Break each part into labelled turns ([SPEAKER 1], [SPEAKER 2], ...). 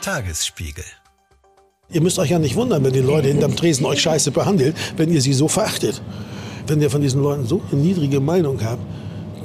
[SPEAKER 1] Tagesspiegel.
[SPEAKER 2] Ihr müsst euch ja nicht wundern, wenn die Leute hinterm Tresen euch scheiße behandeln, wenn ihr sie so verachtet. Wenn ihr von diesen Leuten so eine niedrige Meinung habt,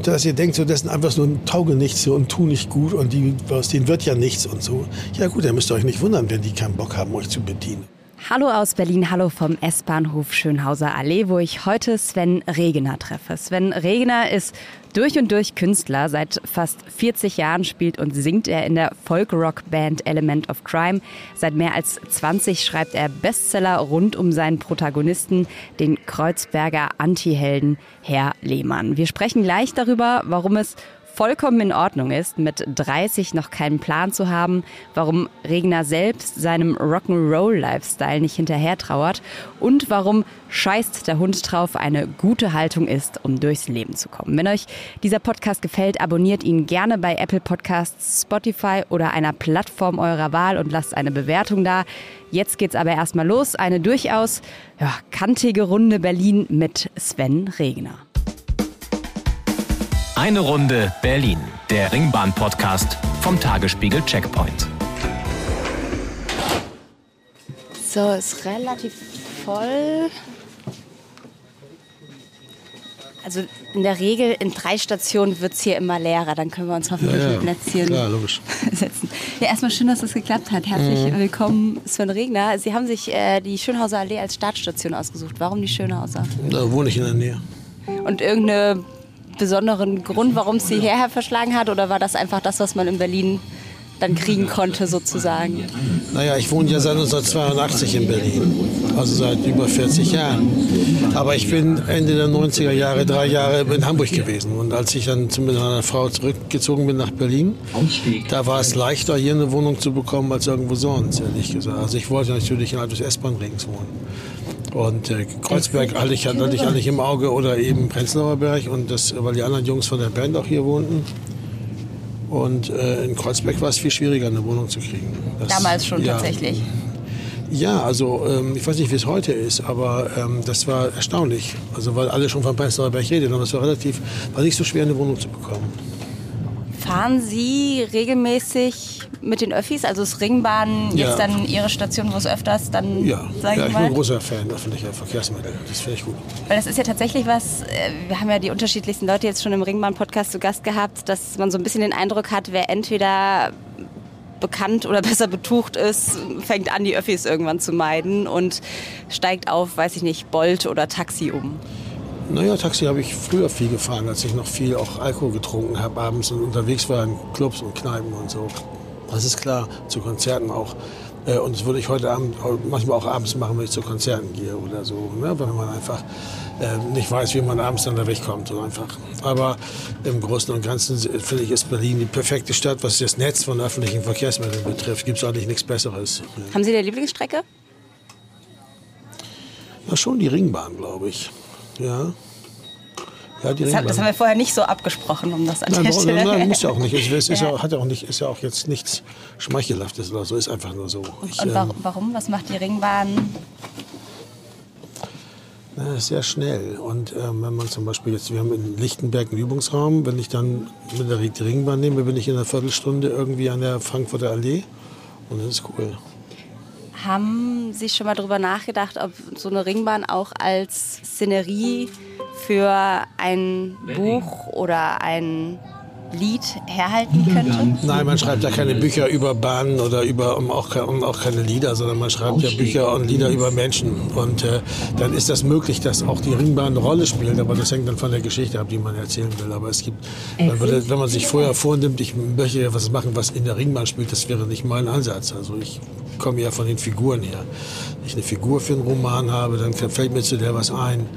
[SPEAKER 2] dass ihr denkt, so, das sind einfach nur Taugenichtse und tun nicht gut und die, aus denen wird ja nichts und so. Ja gut, dann müsst ihr euch nicht wundern, wenn die keinen Bock haben, euch zu bedienen.
[SPEAKER 3] Hallo aus Berlin, hallo vom S-Bahnhof Schönhauser Allee, wo ich heute Sven Regener treffe. Sven Regener ist durch und durch Künstler. Seit fast 40 Jahren spielt und singt er in der Folk-Rock-Band Element of Crime. Seit mehr als 20 schreibt er Bestseller rund um seinen Protagonisten, den Kreuzberger Antihelden Herr Lehmann. Wir sprechen gleich darüber, warum es vollkommen in Ordnung ist, mit 30 noch keinen Plan zu haben, warum Regner selbst seinem Rock'n'Roll-Lifestyle nicht hinterher trauert und warum scheißt der Hund drauf eine gute Haltung ist, um durchs Leben zu kommen. Wenn euch dieser Podcast gefällt, abonniert ihn gerne bei Apple Podcasts, Spotify oder einer Plattform eurer Wahl und lasst eine Bewertung da. Jetzt geht's aber erstmal los. Eine durchaus ja, kantige Runde Berlin mit Sven Regner.
[SPEAKER 1] Eine Runde Berlin, der Ringbahn-Podcast vom Tagesspiegel Checkpoint.
[SPEAKER 3] So, ist relativ voll. Also in der Regel in drei Stationen wird es hier immer leerer. Dann können wir uns hoffentlich
[SPEAKER 2] Ja, ja.
[SPEAKER 3] mit Plätzchen
[SPEAKER 2] Klar, logisch.
[SPEAKER 3] setzen. Ja, erstmal schön, dass es geklappt hat. Herzlich willkommen, Sven Regner. Sie haben sich äh, die Schönhauser Allee als Startstation ausgesucht. Warum die Schönhauser?
[SPEAKER 2] Da wohne ich in der Nähe.
[SPEAKER 3] Und irgendeinen besonderen Grund, warum es Sie hierher verschlagen hat? Oder war das einfach das, was man in Berlin dann kriegen konnte, sozusagen?
[SPEAKER 2] Naja, ich wohne ja seit 1982 in Berlin, also seit über 40 Jahren. Aber ich bin Ende der 90er Jahre, drei Jahre in Hamburg gewesen. Und als ich dann mit meiner Frau zurückgezogen bin nach Berlin, da war es leichter, hier eine Wohnung zu bekommen als irgendwo sonst, ehrlich gesagt. Also ich wollte natürlich innerhalb des S-Bahn-Rings wohnen. Und äh, Kreuzberg hatte ich, hatte ich eigentlich im Auge oder eben Prenzlauer Berg, und das, weil die anderen Jungs von der Band auch hier wohnten. Und äh, in Kreuzberg war es viel schwieriger, eine Wohnung zu kriegen. Das,
[SPEAKER 3] Damals schon
[SPEAKER 2] ja,
[SPEAKER 3] tatsächlich.
[SPEAKER 2] Ja, also ähm, ich weiß nicht, wie es heute ist, aber ähm, das war erstaunlich. Also weil alle schon von Prenzlauer Berg reden, aber es war relativ, war nicht so schwer, eine Wohnung zu bekommen.
[SPEAKER 3] Fahren Sie regelmäßig mit den Öffis? Also ist Ringbahn jetzt
[SPEAKER 2] Ja.
[SPEAKER 3] dann Ihre Station, wo es öfters dann,
[SPEAKER 2] Ja,
[SPEAKER 3] sag
[SPEAKER 2] ja
[SPEAKER 3] ich
[SPEAKER 2] ich bin ein
[SPEAKER 3] mal?
[SPEAKER 2] großer Fan öffentlicher Verkehrsmittel. Das finde ich gut.
[SPEAKER 3] Weil das ist ja tatsächlich was, äh, wir haben ja die unterschiedlichsten Leute jetzt schon im Ringbahn-Podcast zu Gast gehabt, dass man so ein bisschen den Eindruck hat, wer entweder bekannt oder besser betucht ist, fängt an, die Öffis irgendwann zu meiden und steigt auf, weiß ich nicht, Bolt oder Taxi um.
[SPEAKER 2] Naja, Taxi habe ich früher viel gefahren, als ich noch viel auch Alkohol getrunken habe abends und unterwegs war in Clubs und Kneipen und so. Das ist klar, zu Konzerten auch. Äh, Und das würde ich heute Abend manchmal auch abends machen, wenn ich zu Konzerten gehe oder so. Ne? Wenn man einfach äh, nicht weiß, wie man abends dann da wegkommt. So einfach. Aber im Großen und Ganzen finde ich, ist Berlin die perfekte Stadt, was das Netz von öffentlichen Verkehrsmitteln betrifft. Gibt es eigentlich nichts Besseres.
[SPEAKER 3] Haben Sie eine Lieblingsstrecke?
[SPEAKER 2] Na, schon die Ringbahn, glaube ich. Ja. Ja, die
[SPEAKER 3] Das, haben-
[SPEAKER 2] Ringbahn.
[SPEAKER 3] das haben wir vorher nicht so abgesprochen, um das an
[SPEAKER 2] Nein,
[SPEAKER 3] der
[SPEAKER 2] warum,
[SPEAKER 3] Stelle.
[SPEAKER 2] nein, muss ja auch nicht. Es ist, ist,
[SPEAKER 3] Ja.
[SPEAKER 2] ja, hat ja auch nicht, ist ja auch jetzt nichts Schmeichelhaftes oder so. Ist einfach nur so. Ich,
[SPEAKER 3] Und
[SPEAKER 2] ähm,
[SPEAKER 3] warum, warum? Was macht die Ringbahn?
[SPEAKER 2] na, ist sehr schnell. Und ähm, wenn man zum Beispiel jetzt, wir haben in Lichtenberg einen Übungsraum, wenn ich dann mit der die Ringbahn nehme, bin ich in einer Viertelstunde irgendwie an der Frankfurter Allee. Und das ist cool.
[SPEAKER 3] Haben Sie schon mal darüber nachgedacht, ob so eine Ringbahn auch als Szenerie für ein Buch oder ein Lied herhalten könnte?
[SPEAKER 2] Nein, man schreibt ja keine Bücher über Bahnen oder über um auch, um auch keine Lieder, sondern man schreibt ja Bücher und Lieder über Menschen. Und äh, dann ist das möglich, dass auch die Ringbahn eine Rolle spielt, aber das hängt dann von der Geschichte ab, die man erzählen will. Aber es gibt, man würde, wenn man sich vorher vornimmt, ich möchte ja was machen, was in der Ringbahn spielt, das wäre nicht mein Ansatz. Also ich komme ja von den Figuren her. Wenn ich eine Figur für einen Roman habe, dann fällt mir zu der was ein.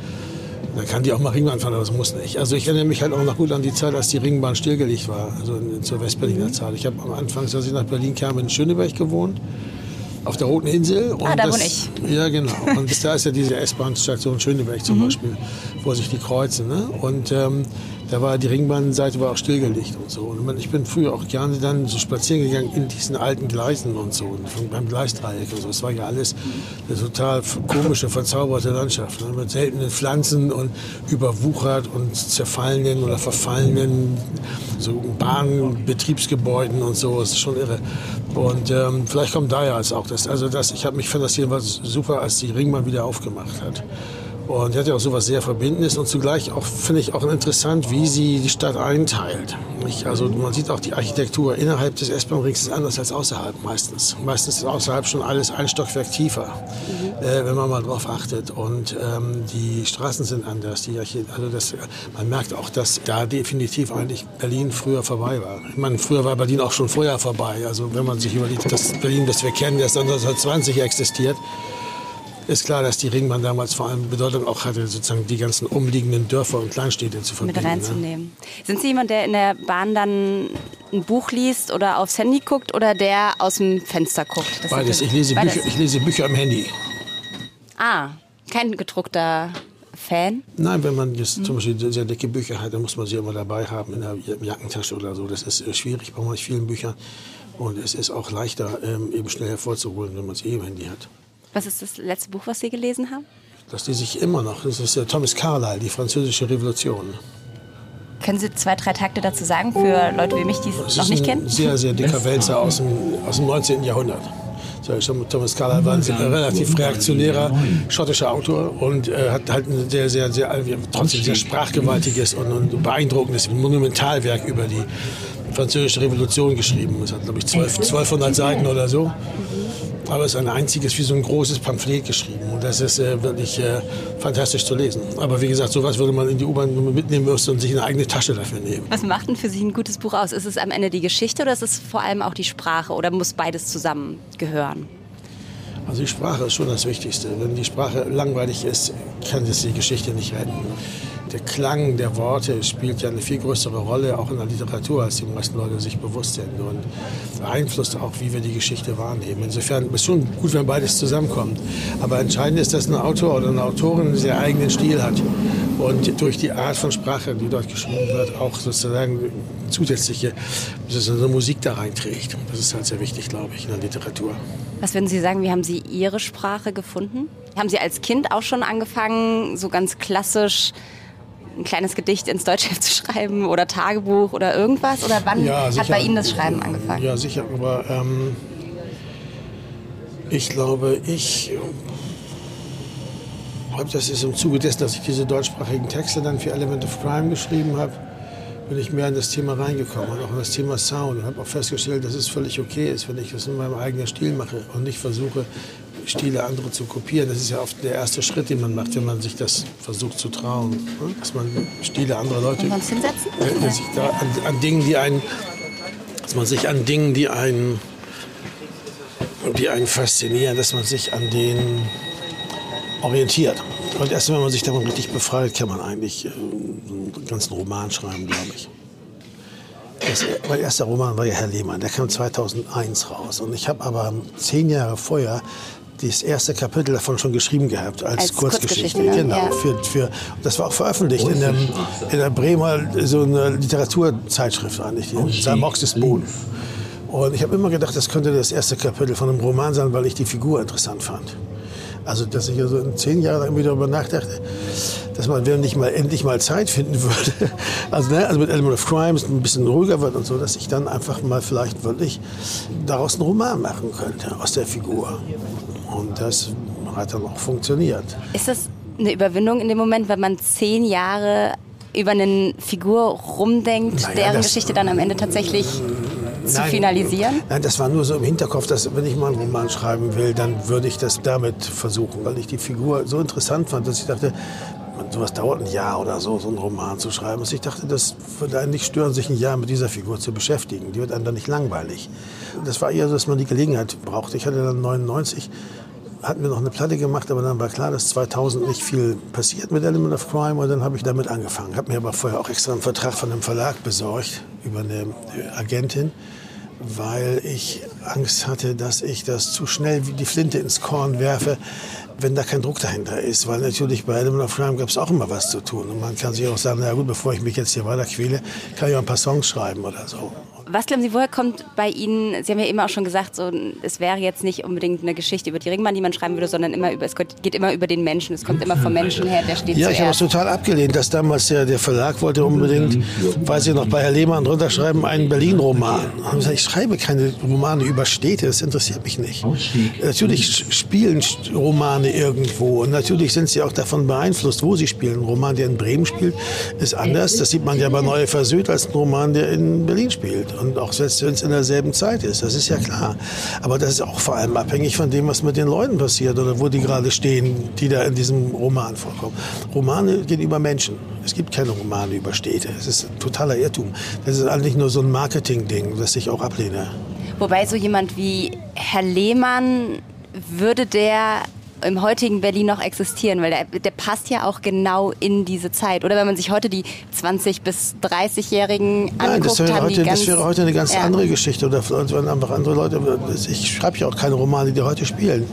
[SPEAKER 2] Dann kann die auch mal Ringbahn fahren, aber das muss nicht. Also ich erinnere mich halt auch noch gut an die Zeit, als die Ringbahn stillgelegt war, also in, zur Westberliner Zeit. Ich habe am Anfang, als ich nach Berlin kam, in Schöneberg gewohnt, auf der Roten Insel. Und
[SPEAKER 3] Ah, da wohne ich.
[SPEAKER 2] Ja, genau. Und bis da ist ja diese S-Bahn-Station Schöneberg zum Beispiel, wo sich die kreuzen. Ne? Und ähm, da war die Ringbahnseite war auch stillgelegt und so. Und ich bin früher auch gerne dann so spazieren gegangen in diesen alten Gleisen und so, und beim Gleisdreieck und so. Es war ja alles eine total komische, verzauberte Landschaft. Ne? Mit seltenen Pflanzen und überwuchert und zerfallenen oder verfallenen so Bahnbetriebsgebäuden und so. Das ist schon irre. Und ähm, vielleicht kommt daher als auch das. Also das, ich habe mich fand das jedenfalls super, als die Ringbahn wieder aufgemacht hat. Und die hat ja auch sowas sehr Verbindendes und zugleich auch, finde ich, auch interessant, wie sie die Stadt einteilt. Also man sieht auch die Architektur innerhalb des S-Bahn-Rings ist anders als außerhalb meistens. Meistens ist außerhalb schon alles ein Stockwerk tiefer, mhm. äh, wenn man mal drauf achtet. Und ähm, die Straßen sind anders. Die also das, man merkt auch, dass da definitiv eigentlich Berlin früher vorbei war. Ich meine, früher war Berlin auch schon vorher vorbei. Also wenn man sich überlegt, das Berlin, das wir kennen, das 1920 existiert, ist klar, dass die Ringbahn damals vor allem Bedeutung auch hatte, sozusagen die ganzen umliegenden Dörfer und Kleinstädte zu verbinden.
[SPEAKER 3] Mit ne? reinzunehmen. Ne? Sind Sie jemand, der in der Bahn dann ein Buch liest oder aufs Handy guckt oder der aus dem Fenster guckt?
[SPEAKER 2] Das Beides. Ich lese, Beides. Bücher, ich lese Bücher am Handy.
[SPEAKER 3] Ah, kein gedruckter Fan?
[SPEAKER 2] Nein, wenn man jetzt hm. zum Beispiel sehr dicke Bücher hat, dann muss man sie immer dabei haben in der Jackentasche oder so. Das ist schwierig bei manch vielen Büchern. Und es ist auch leichter, ähm, eben schnell hervorzuholen, wenn man es eh im Handy hat.
[SPEAKER 3] Was ist das letzte Buch, was Sie gelesen haben?
[SPEAKER 2] Das lese ich immer noch. Das ist Thomas Carlyle, die französische Revolution.
[SPEAKER 3] Können Sie zwei, drei Takte dazu sagen für Leute wie mich, die es noch nicht kennen?
[SPEAKER 2] Ein sehr, sehr dicker Wälzer aus dem, aus dem 19. Jahrhundert. Thomas Carlyle war ein relativ reaktionärer schottischer Autor und äh, hat halt ein sehr, sehr, sehr, trotzdem sehr sprachgewaltiges und, und beeindruckendes Monumentalwerk über die französische Revolution geschrieben. Es hat, glaube ich, 12, 1200 Seiten oder so aber es ist ein einziges, wie so ein großes Pamphlet geschrieben. Und das ist äh, wirklich äh, fantastisch zu lesen. Aber wie gesagt, sowas würde man in die U-Bahn mitnehmen müssen und sich eine eigene Tasche dafür nehmen.
[SPEAKER 3] Was macht denn für Sie ein gutes Buch aus? Ist es am Ende die Geschichte oder ist es vor allem auch die Sprache oder muss beides zusammengehören?
[SPEAKER 2] Also die Sprache ist schon das Wichtigste. Wenn die Sprache langweilig ist, kann es die Geschichte nicht retten der Klang der Worte spielt ja eine viel größere Rolle auch in der Literatur, als die meisten Leute sich bewusst sind und beeinflusst auch, wie wir die Geschichte wahrnehmen. Insofern ist schon gut, wenn beides zusammenkommt. Aber entscheidend ist, dass ein Autor oder eine Autorin einen sehr eigenen Stil hat und durch die Art von Sprache, die dort geschrieben wird, auch sozusagen zusätzliche eine Musik da reinträgt. Das ist halt sehr wichtig, glaube ich, in der Literatur.
[SPEAKER 3] Was würden Sie sagen, wie haben Sie Ihre Sprache gefunden? Haben Sie als Kind auch schon angefangen, so ganz klassisch ein kleines Gedicht ins Deutschheft zu schreiben oder Tagebuch oder irgendwas? Oder wann ja, hat bei Ihnen das Schreiben angefangen?
[SPEAKER 2] Ja, sicher. Aber ähm, ich glaube, ich glaube, das ist im Zuge dessen, dass ich diese deutschsprachigen Texte dann für Element of Crime geschrieben habe, bin ich mehr in das Thema reingekommen und auch in das Thema Sound und habe auch festgestellt, dass es völlig okay ist, wenn ich das in meinem eigenen Stil mache und nicht versuche, Stile andere zu kopieren. Das ist ja oft der erste Schritt, den man macht, wenn man sich das versucht zu trauen. Ne? Dass man Stile anderer Leute.
[SPEAKER 3] Und uns hinsetzen?
[SPEAKER 2] Äh, sich da an, an, Dingen, die einen. Dass man sich an Dingen, die einen. die einen faszinieren, dass man sich an denen orientiert. Und erst wenn man sich davon richtig befreit, kann man eigentlich äh, einen ganzen Roman schreiben, glaube ich. Das, mein erster Roman war ja Herr Lehmann, der kam 2001 raus. Und ich habe aber zehn Jahre vorher das erste Kapitel davon schon geschrieben gehabt als, als Kurzgeschichte. Ne? Genau. Ja. Für, für, das war auch veröffentlicht in, dem, in der Bremer so eine Literaturzeitschrift eigentlich, in Samox des. Und ich habe immer gedacht, das könnte das erste Kapitel von einem Roman sein, weil ich die Figur interessant fand. Also, dass ich also in zehn Jahren irgendwie darüber nachdachte, dass man, wenn ich mal endlich mal Zeit finden würde, also, ne, also mit Element of Crimes ein bisschen ruhiger wird und so, dass ich dann einfach mal vielleicht wirklich daraus einen Roman machen könnte aus der Figur. Und das hat dann auch funktioniert.
[SPEAKER 3] Ist das eine Überwindung in dem Moment, wenn man zehn Jahre über eine Figur rumdenkt, naja, deren Geschichte dann am Ende tatsächlich zu nein, finalisieren?
[SPEAKER 2] Nein, das war nur so im Hinterkopf, dass wenn ich mal einen Roman schreiben will, dann würde ich das damit versuchen, weil ich die Figur so interessant fand, dass ich dachte, sowas dauert ein Jahr oder so, so einen Roman zu schreiben. Und ich dachte, das würde einen nicht stören, sich ein Jahr mit dieser Figur zu beschäftigen. Die wird einem dann nicht langweilig. Das war eher so, dass man die Gelegenheit brauchte. Ich hatte dann 99 hatten wir noch eine Platte gemacht, aber dann war klar, dass 2000 nicht viel passiert mit Element of Crime und dann habe ich damit angefangen. Habe mir aber vorher auch extra einen Vertrag von einem Verlag besorgt über eine Agentin, weil ich Angst hatte, dass ich das zu schnell wie die Flinte ins Korn werfe, wenn da kein Druck dahinter ist. Weil natürlich bei Animal of Crime gab es auch immer was zu tun. Und man kann sich auch sagen, na gut, bevor ich mich jetzt hier weiter quäle, kann ich auch ein paar Songs schreiben oder so.
[SPEAKER 3] Was glauben Sie, woher kommt bei Ihnen, Sie haben ja immer auch schon gesagt, so, es wäre jetzt nicht unbedingt eine Geschichte über die Ringbahn, die man schreiben würde, sondern immer über, es geht immer über den Menschen, es kommt immer vom Menschen her, der steht
[SPEAKER 2] Ja, ich habe es total abgelehnt, dass damals der, der Verlag wollte unbedingt, weiß ich noch, bei Herr Lehmann drunter schreiben, einen Berlin-Roman. Ich, ich schreibe keine Romane über Städte, das interessiert mich nicht. Natürlich spielen Romane irgendwo und natürlich sind sie auch davon beeinflusst, wo sie spielen. Ein Roman, der in Bremen spielt, ist anders. Das sieht man ja bei Neue Versöhnt als ein Roman, der in Berlin spielt und auch selbst wenn es in derselben Zeit ist, das ist ja klar. Aber das ist auch vor allem abhängig von dem, was mit den Leuten passiert oder wo die gerade stehen, die da in diesem Roman vorkommen. Romane gehen über Menschen. Es gibt keine Romane über Städte. Das ist ein totaler Irrtum. Das ist eigentlich nur so ein Marketing-Ding, das ich auch ablehne.
[SPEAKER 3] Wobei so jemand wie Herr Lehmann würde der im heutigen Berlin noch existieren, weil der, der, passt ja auch genau in diese Zeit. Oder wenn man sich heute die 20- bis 30-Jährigen anguckt, Nein,
[SPEAKER 2] das wäre, heute, das wäre heute eine ganz ja. andere Geschichte. Oder werden einfach andere Leute. Ich schreibe ja auch keine Romane, die heute spielen.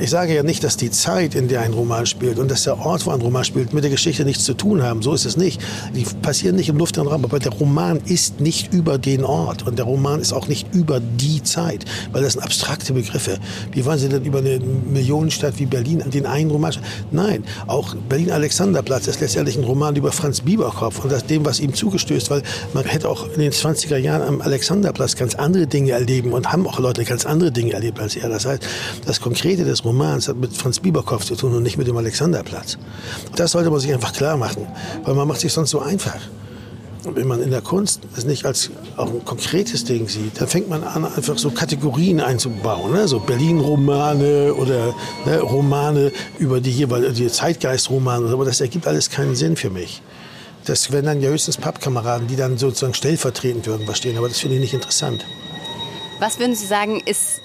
[SPEAKER 2] Ich sage ja nicht, dass die Zeit, in der ein Roman spielt und dass der Ort, wo ein Roman spielt, mit der Geschichte nichts zu tun haben. So ist es nicht. Die passieren nicht im luftleeren Raum. Aber der Roman ist nicht über den Ort und der Roman ist auch nicht über die Zeit, weil das sind abstrakte Begriffe. Wie wollen Sie denn über eine Millionenstadt wie Berlin den einen Roman. Nein, auch Berlin-Alexanderplatz ist letztendlich ein Roman über Franz Bieberkopf und das dem, was ihm zugestößt, weil man hätte auch in den 20er Jahren am Alexanderplatz ganz andere Dinge erleben und haben auch Leute ganz andere Dinge erlebt als er. Das heißt, das Konkrete des Romans hat mit Franz Bieberkopf zu tun und nicht mit dem Alexanderplatz. Das sollte man sich einfach klar machen, weil man macht sich sonst so einfach wenn man in der Kunst es nicht als auch ein konkretes Ding sieht, dann fängt man an, einfach so Kategorien einzubauen. Ne? So Berlin-Romane oder ne, Romane über die jeweilige Zeitgeist-Romane. Aber das ergibt alles keinen Sinn für mich. Das wären dann ja höchstens Pappkameraden, die dann sozusagen stellvertretend irgendwas stehen. Aber das finde ich nicht interessant.
[SPEAKER 3] Was würden Sie sagen, ist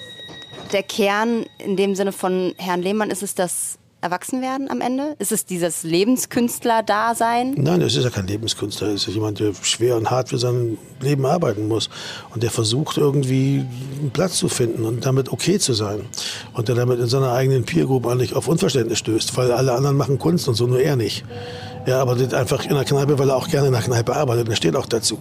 [SPEAKER 3] der Kern in dem Sinne von Herrn Lehmann? Ist es das Erwachsenwerden am Ende? Ist es dieses Lebenskünstler-Dasein?
[SPEAKER 2] Nein, es ist ja kein Lebenskünstler. Es ist jemand, der schwer und hart für sein Leben arbeiten muss. Und der versucht irgendwie einen Platz zu finden und damit okay zu sein. Und der damit in seiner eigenen Peer Group eigentlich auf Unverständnis stößt, weil alle anderen machen Kunst und so, nur er nicht. Er arbeitet einfach in der Kneipe, weil er auch gerne in der Kneipe arbeitet. Er steht auch dazu.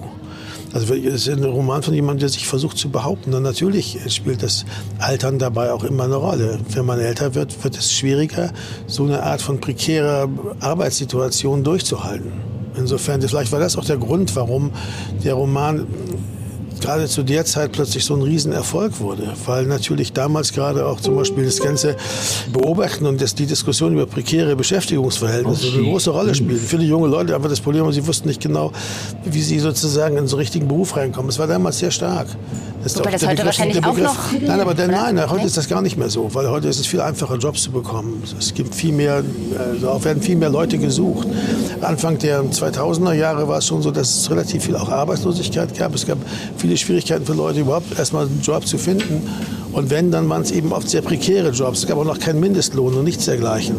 [SPEAKER 2] Also es ist ein Roman von jemandem, der sich versucht zu behaupten. Und natürlich spielt das Altern dabei auch immer eine Rolle. Wenn man älter wird, wird es schwieriger, so eine Art von prekärer Arbeitssituation durchzuhalten. Insofern, vielleicht war das auch der Grund, warum der Roman gerade zu der Zeit plötzlich so ein Riesenerfolg wurde, weil natürlich damals gerade auch zum Beispiel das ganze Beobachten und das, die Diskussion über prekäre Beschäftigungsverhältnisse eine große Rolle spielten. Viele junge Leute einfach das Problem, sie wussten nicht genau, wie sie sozusagen in so einen richtigen Beruf reinkommen. Es war damals sehr stark.
[SPEAKER 3] Das Wobei das heute Begriff, wahrscheinlich Begriff, auch
[SPEAKER 2] noch... Nein, aber der, nein, heute ist das gar nicht mehr so, weil heute ist es viel einfacher, Jobs zu bekommen. Es gibt viel mehr, also auch werden viel mehr Leute gesucht. Anfang der 2000er Jahre war es schon so, dass es relativ viel auch Arbeitslosigkeit gab. Es gab viele Schwierigkeiten für Leute, überhaupt erstmal einen Job zu finden. Und wenn, dann waren es eben oft sehr prekäre Jobs. Es gab auch noch keinen Mindestlohn und nichts dergleichen.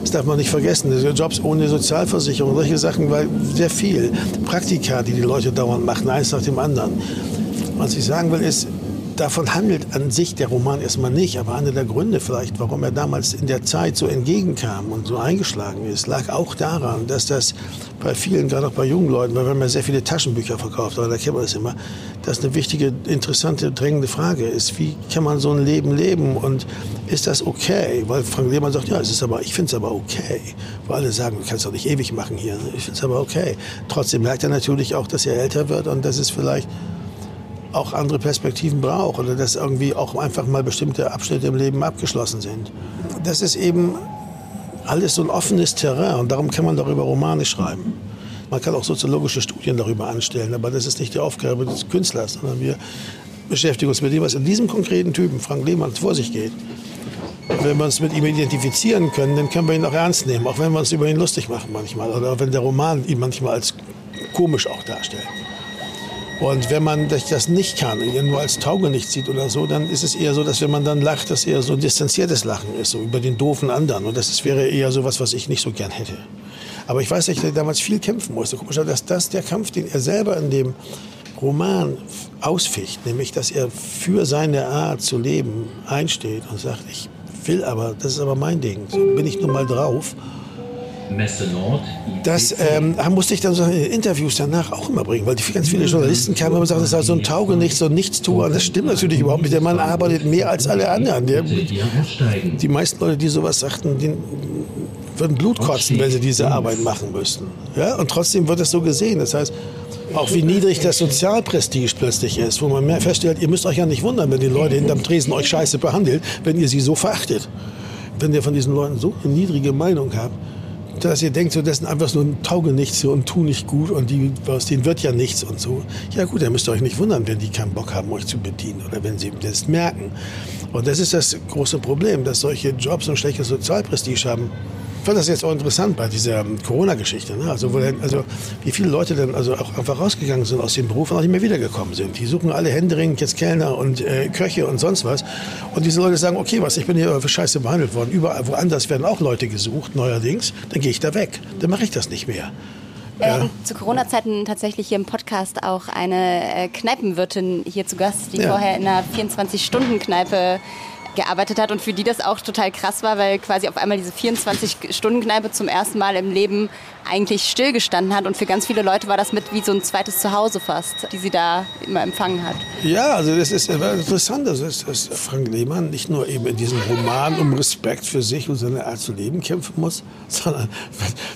[SPEAKER 2] Das darf man nicht vergessen. Jobs ohne Sozialversicherung, solche Sachen war sehr viel. Praktika, die die Leute dauernd machen, eins nach dem anderen. Was ich sagen will, ist, davon handelt an sich der Roman erstmal nicht, aber einer der Gründe vielleicht, warum er damals in der Zeit so entgegenkam und so eingeschlagen ist, lag auch daran, dass das bei vielen, gerade auch bei jungen Leuten, weil haben ja sehr viele Taschenbücher verkauft, aber da kennt man das immer, dass eine wichtige, interessante, drängende Frage ist, wie kann man so ein Leben leben und ist das okay? Weil Frank Lehmann sagt, ja, es ist aber, ich finde es aber okay. Weil alle sagen, du kannst doch nicht ewig machen hier. Ich finde es aber okay. Trotzdem merkt er natürlich auch, dass er älter wird und dass es vielleicht auch andere Perspektiven braucht oder dass irgendwie auch einfach mal bestimmte Abschnitte im Leben abgeschlossen sind. Das ist eben alles so ein offenes Terrain und darum kann man darüber Romane schreiben. Man kann auch soziologische Studien darüber anstellen, aber das ist nicht die Aufgabe des Künstlers, sondern wir beschäftigen uns mit dem, was in diesem konkreten Typen, Frank Lehmann, vor sich geht. Wenn wir uns mit ihm identifizieren können, dann können wir ihn auch ernst nehmen, auch wenn wir uns über ihn lustig machen manchmal oder wenn der Roman ihn manchmal als komisch auch darstellt. Und wenn man das nicht kann, nur als Taugenicht sieht oder so, dann ist es eher so, dass wenn man dann lacht, das eher so ein distanziertes Lachen ist, so über den doofen anderen. Und das wäre eher so was, was ich nicht so gern hätte. Aber ich weiß, dass ich damals viel kämpfen musste. Guck mal, dass das der Kampf, den er selber in dem Roman ausficht, nämlich dass er für seine Art zu leben einsteht und sagt, ich will aber, das ist aber mein Ding. So bin ich nun mal drauf. Das ähm, musste ich dann so in Interviews danach auch immer bringen, weil die ganz viele Journalisten kamen und sagten, das ist so ein Taugenichts, so ein Nichtstuer. Das stimmt natürlich überhaupt nicht. Der Mann arbeitet mehr als alle anderen. Der, die meisten Leute, die sowas sagten, die würden Blut kotzen, wenn sie diese Arbeit machen müssten. Ja? Und trotzdem wird es so gesehen. Das heißt, auch wie niedrig das Sozialprestige plötzlich ist, wo man mehr feststellt, ihr müsst euch ja nicht wundern, wenn die Leute hinterm Tresen euch scheiße behandeln, wenn ihr sie so verachtet. Wenn ihr von diesen Leuten so eine niedrige Meinung habt, dass ihr denkt, so, das sind einfach ein Taugenichts und tu nicht gut und die, aus denen wird ja nichts und so. Ja gut, dann müsst ihr euch nicht wundern, wenn die keinen Bock haben, euch zu bedienen oder wenn sie das merken. Und das ist das große Problem, dass solche Jobs ein schlechtes Sozialprestige haben fand das jetzt auch interessant bei dieser Corona-Geschichte. Ne? Also, also, wie viele Leute dann also auch einfach rausgegangen sind aus dem Beruf und auch nicht mehr wiedergekommen sind. Die suchen alle händeringend jetzt Kellner und äh, Köche und sonst was. Und diese Leute sagen, okay, was, ich bin hier für Scheiße behandelt worden. Überall woanders werden auch Leute gesucht, neuerdings. Dann gehe ich da weg. Dann mache ich das nicht mehr.
[SPEAKER 3] Ja. Äh, zu Corona-Zeiten tatsächlich hier im Podcast auch eine äh, Kneipenwirtin hier zu Gast, die ja. vorher in einer 24-Stunden-Kneipe gearbeitet hat und für die das auch total krass war, weil quasi auf einmal diese 24-Stunden-Kneipe zum ersten Mal im Leben eigentlich stillgestanden hat und für ganz viele Leute war das mit wie so ein zweites Zuhause fast, die sie da immer empfangen hat.
[SPEAKER 2] Ja, also das ist interessant, dass, dass Frank Lehmann nicht nur eben in diesem Roman um Respekt für sich und seine Art zu leben kämpfen muss, sondern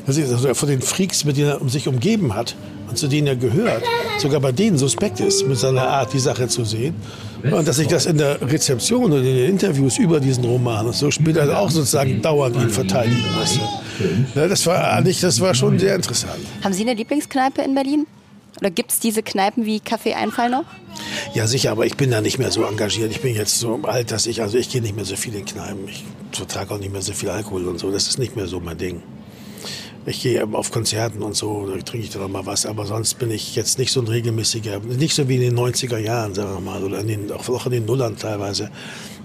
[SPEAKER 2] dass er von den Freaks, mit denen er um sich umgeben hat und zu denen er gehört, sogar bei denen suspekt ist, mit seiner Art die Sache zu sehen. Und dass ich das in der Rezeption und in den Interviews über diesen Roman und so später auch sozusagen dauernd ihn verteidigen musste. Das war eigentlich, das war schon sehr interessant.
[SPEAKER 3] Haben Sie eine Lieblingskneipe in Berlin? Oder gibt es diese Kneipen wie Café Einfall noch?
[SPEAKER 2] Ja, sicher, aber ich bin da nicht mehr so engagiert. Ich bin jetzt so alt, dass ich, also ich gehe nicht mehr so viel in Kneipen. Ich vertrage auch nicht mehr so viel Alkohol und so. Das ist nicht mehr so mein Ding. Ich gehe auf Konzerten und so, da trinke ich dann auch mal was, aber sonst bin ich jetzt nicht so ein regelmäßiger, nicht so wie in den 90er Jahren, sagen wir mal, oder in den, auch in den Nullern teilweise.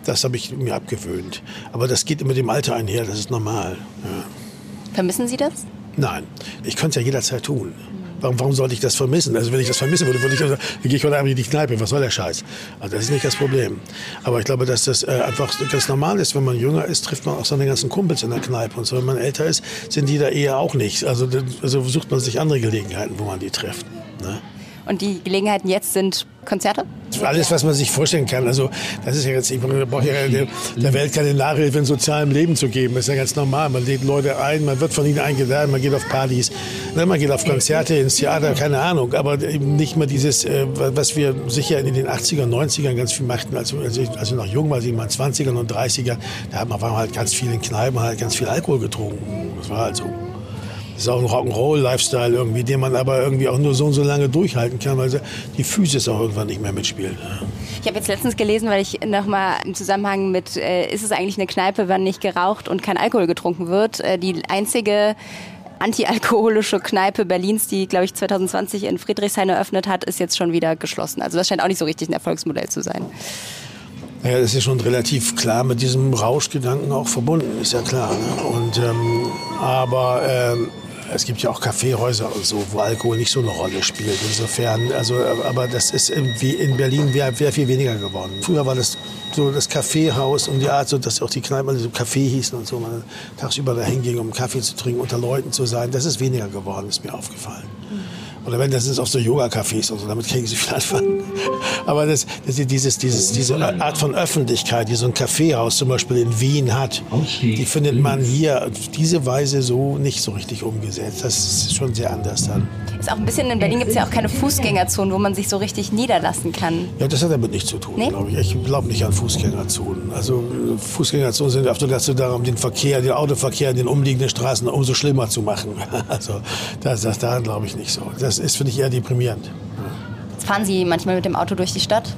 [SPEAKER 2] Das habe ich mir abgewöhnt. Aber das geht mit dem Alter einher, das ist normal. Ja.
[SPEAKER 3] Vermissen Sie das?
[SPEAKER 2] Nein, ich könnte es ja jederzeit tun. Warum, warum sollte ich das vermissen? Also wenn ich das vermissen würde, würde ich sagen, dann gehe ich heute Abend in die Kneipe. Was soll der Scheiß? Also das ist nicht das Problem. Aber ich glaube, dass das äh, einfach ganz normal ist. Wenn man jünger ist, trifft man auch seine ganzen Kumpels in der Kneipe. Und so, wenn man älter ist, sind die da eher auch nicht. Also, also sucht man sich andere Gelegenheiten, wo man die trifft. Ne?
[SPEAKER 3] Und die Gelegenheiten jetzt sind Konzerte?
[SPEAKER 2] Alles, was man sich vorstellen kann. Also das ist ja jetzt, ich brauche ja der, der Welt keine Nachhilfe in sozialem Leben zu geben. Das ist ja ganz normal. Man lädt Leute ein, man wird von ihnen eingeladen, man geht auf Partys, ne, man geht auf Konzerte, ins Theater, keine Ahnung. Aber eben nicht mehr dieses, äh, was wir sicher in den 80er, 90ern ganz viel machten, als, als, ich, noch jung war, in meinen 20ern und 30ern, da hat man halt ganz viel in Kneipen, halt ganz viel Alkohol getrunken. Das war halt so. Das ist auch ein Rock'n'Roll-Lifestyle irgendwie, den man aber irgendwie auch nur so und so lange durchhalten kann, weil die Physis auch irgendwann nicht mehr mitspielt.
[SPEAKER 3] Ich habe jetzt letztens gelesen, weil ich nochmal im Zusammenhang mit, äh, ist es eigentlich eine Kneipe, wenn nicht geraucht und kein Alkohol getrunken wird, äh, die einzige antialkoholische Kneipe Berlins, die, glaube ich, 2020 in Friedrichshain eröffnet hat, ist jetzt schon wieder geschlossen. Also das scheint auch nicht so richtig ein Erfolgsmodell zu sein.
[SPEAKER 2] Ja, das ist schon relativ klar mit diesem Rauschgedanken auch verbunden, ist ja klar. Ne? Und, ähm, aber ähm, es gibt ja auch Kaffeehäuser und so, wo Alkohol nicht so eine Rolle spielt. Insofern, also, aber das ist irgendwie in Berlin wäre wär viel weniger geworden. Früher war das so das Kaffeehaus und die Art, so dass auch die Kneipen so Kaffee hießen und so, man tagsüber dahin ging, um Kaffee zu trinken, unter Leuten zu sein. Das ist weniger geworden, ist mir aufgefallen. Oder wenn das ist auf so Yoga-Cafés und so, damit ich so viel anfangen. Aber das, das dieses, dieses, diese Art von Öffentlichkeit, die so ein Kaffeehaus zum Beispiel in Wien hat, die findet man hier auf diese Weise so nicht so richtig umgesetzt. Das ist schon sehr anders dann.
[SPEAKER 3] Ist auch ein bisschen, in Berlin gibt es ja auch keine Fußgängerzonen, wo man sich so richtig niederlassen kann.
[SPEAKER 2] Ja, das hat damit nichts zu tun, nee? glaube ich. Ich glaube nicht an Fußgängerzonen. Also Fußgängerzonen sind oft dazu da, um den Verkehr, den Autoverkehr in den umliegenden Straßen umso schlimmer zu machen. Also das, das daran glaube ich nicht so. Das das ist, finde ich, eher deprimierend.
[SPEAKER 3] Fahren Sie manchmal mit dem Auto durch die Stadt?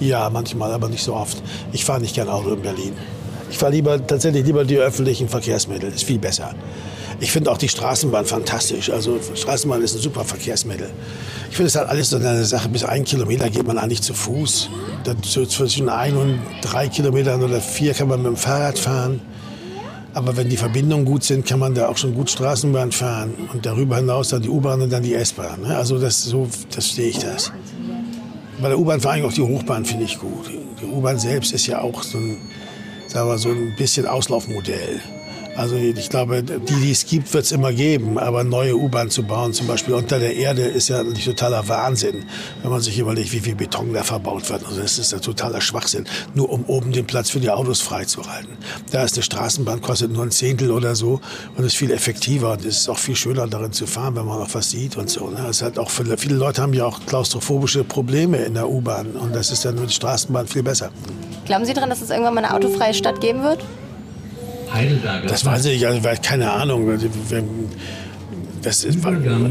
[SPEAKER 2] Ja, manchmal, aber nicht so oft. Ich fahre nicht gern Auto in Berlin. Ich fahre lieber, tatsächlich lieber die öffentlichen Verkehrsmittel. Das ist viel besser. Ich finde auch die Straßenbahn fantastisch. Also Straßenbahn ist ein super Verkehrsmittel. Ich finde es halt alles so eine Sache. Bis ein Kilometer geht man eigentlich zu Fuß. So zwischen ein und drei Kilometern oder vier kann man mit dem Fahrrad fahren. Aber wenn die Verbindungen gut sind, kann man da auch schon gut Straßenbahn fahren. Und darüber hinaus dann die U-Bahn und dann die S-Bahn. Ne? Also das, so das sehe ich das. Bei der U-Bahn vor allem auch die Hochbahn finde ich gut. Die U-Bahn selbst ist ja auch so ein, sagen wir, so ein bisschen Auslaufmodell. Also ich glaube, die, die es gibt, wird es immer geben. Aber neue U-Bahn zu bauen, zum Beispiel unter der Erde, ist ja nicht totaler Wahnsinn, wenn man sich überlegt, wie viel Beton da verbaut wird. Also das ist ja totaler Schwachsinn, nur um oben den Platz für die Autos freizuhalten. Da ist eine Straßenbahn, kostet nur ein Zehntel oder so und ist viel effektiver und es ist auch viel schöner darin zu fahren, wenn man auch was sieht und so. Ne? Es hat auch viele, viele Leute haben ja auch klaustrophobische Probleme in der U-Bahn und das ist dann mit der Straßenbahn viel besser.
[SPEAKER 3] Glauben Sie daran, dass es irgendwann mal eine autofreie Stadt geben wird?
[SPEAKER 2] Heidelberger. Das weiß ich, also, keine Ahnung. Das ist,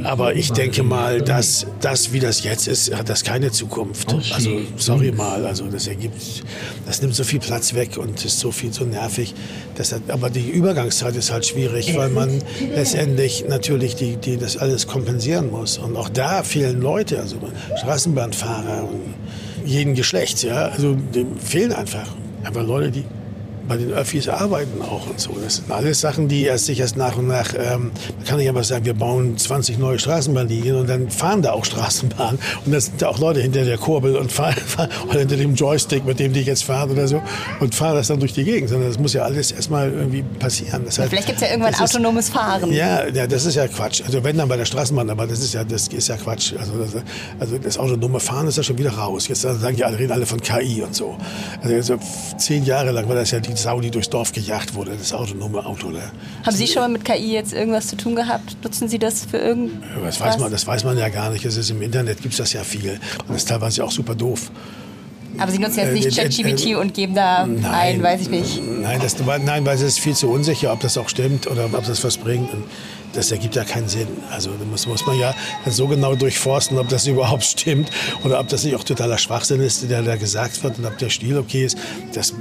[SPEAKER 2] aber ich denke mal, dass das, wie das jetzt ist, hat das keine Zukunft. Also sorry mal, also das ergibt, das nimmt so viel Platz weg und ist so viel so nervig. Das hat, aber die Übergangszeit ist halt schwierig, weil man letztendlich natürlich die, die das alles kompensieren muss. Und auch da fehlen Leute, also Straßenbahnfahrer und jeden Geschlechts, ja, also dem fehlen einfach einfach Leute, die bei den Öffis arbeiten auch und so. Das sind alles Sachen, die erst sich erst nach und nach, ähm, man kann nicht einfach sagen, wir bauen 20 neue Straßenbahnlinien und dann fahren da auch Straßenbahnen und da sind da auch Leute hinter der Kurbel und fahren, oder hinter dem Joystick, mit dem die jetzt fahren oder so und fahren das dann durch die Gegend, sondern das muss ja alles erstmal irgendwie passieren.
[SPEAKER 3] Das heißt, Vielleicht gibt es ja irgendwann autonomes
[SPEAKER 2] ist,
[SPEAKER 3] Fahren.
[SPEAKER 2] Ja, ja, das ist ja Quatsch. Also wenn dann bei der Straßenbahn, aber das ist ja, das ist ja Quatsch. Also das, also das autonome Fahren ist ja schon wieder raus. Jetzt sagen die alle, reden alle von KI und so. Also zehn Jahre lang war das ja die Sau, die durchs Dorf gejagt wurde, das autonome Auto. Ne?
[SPEAKER 3] Haben Sie schon mal mit KI jetzt irgendwas zu tun gehabt? Nutzen Sie das für irgendwas?
[SPEAKER 2] Das weiß man, das weiß man ja gar nicht. Es ist Im Internet gibt es das ja viel. Und das ist teilweise auch super doof.
[SPEAKER 3] Aber Sie nutzen jetzt nicht äh, äh, ChatGPT äh, und geben da nein, ein, weiß ich nicht.
[SPEAKER 2] Nein, das, nein, weil es ist viel zu unsicher, ob das auch stimmt oder ob das was bringt. Und das ergibt ja keinen Sinn. Also da muss, muss man ja so genau durchforsten, ob das überhaupt stimmt oder ob das nicht auch totaler Schwachsinn ist, der da gesagt wird und ob der Stil okay ist. Das,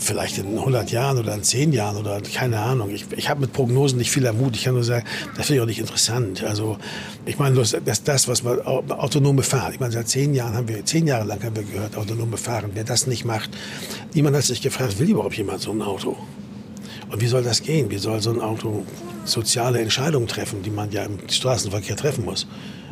[SPEAKER 2] vielleicht in 100 Jahren oder in 10 Jahren oder keine Ahnung. Ich, ich habe mit Prognosen nicht viel Mut. Ich kann nur sagen, das finde ich auch nicht interessant. Also ich meine, das, das, das was wir autonome Fahren. Ich meine, seit zehn Jahren haben wir, zehn Jahre lang haben wir gehört, autonome Fahren. Wer das nicht macht, niemand hat sich gefragt, will überhaupt jemand so ein Auto? Und wie soll das gehen? Wie soll so ein Auto soziale Entscheidungen treffen, die man ja im Straßenverkehr treffen muss?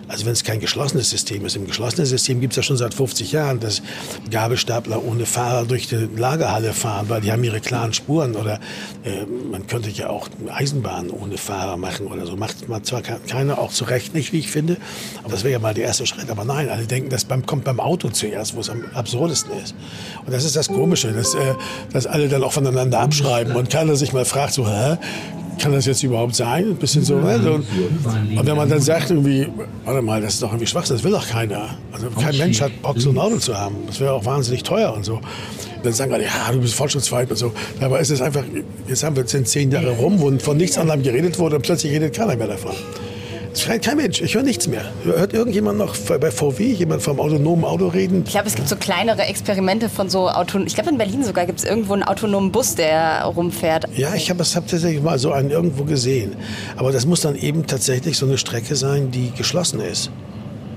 [SPEAKER 2] Also wenn es kein geschlossenes System ist. Im geschlossenen System gibt es ja schon seit 50 Jahren, dass Gabelstapler ohne Fahrer durch die Lagerhalle fahren, weil die haben ihre klaren Spuren. Oder äh, man könnte ja auch Eisenbahn ohne Fahrer machen oder so. Macht man zwar keiner, auch zu Recht nicht, wie ich finde. Aber das wäre ja mal der erste Schritt. Aber nein, alle denken, das beim, kommt beim Auto zuerst, wo es am absurdesten ist. Und das ist das Komische, dass, äh, dass alle dann auch voneinander abschreiben und keiner sich mal fragt, so, hä, kann das jetzt überhaupt sein? Ein bisschen so. Ne? Und, und wenn man dann sagt, irgendwie, warte mal, das ist doch irgendwie Schwachsinn, das will doch keiner. Also kein Mensch hat Bock, so ein Auto zu haben. Das wäre auch wahnsinnig teuer und so. Dann sagen alle, ja, du bist fortschrittsweit und so. Dabei ist es einfach, jetzt haben wir jetzt zehn Jahre rum, wo von nichts anderem geredet wurde und plötzlich redet keiner mehr davon. Es schreit kein Mensch. Ich höre nichts mehr. Hört irgendjemand noch bei VW, jemand vom autonomen Auto reden?
[SPEAKER 3] Ich glaube, es gibt so kleinere Experimente von so autonomen. Ich glaube, in Berlin sogar gibt es irgendwo einen autonomen Bus, der rumfährt.
[SPEAKER 2] Ja, ich habe hab tatsächlich mal so einen irgendwo gesehen. Aber das muss dann eben tatsächlich so eine Strecke sein, die geschlossen ist.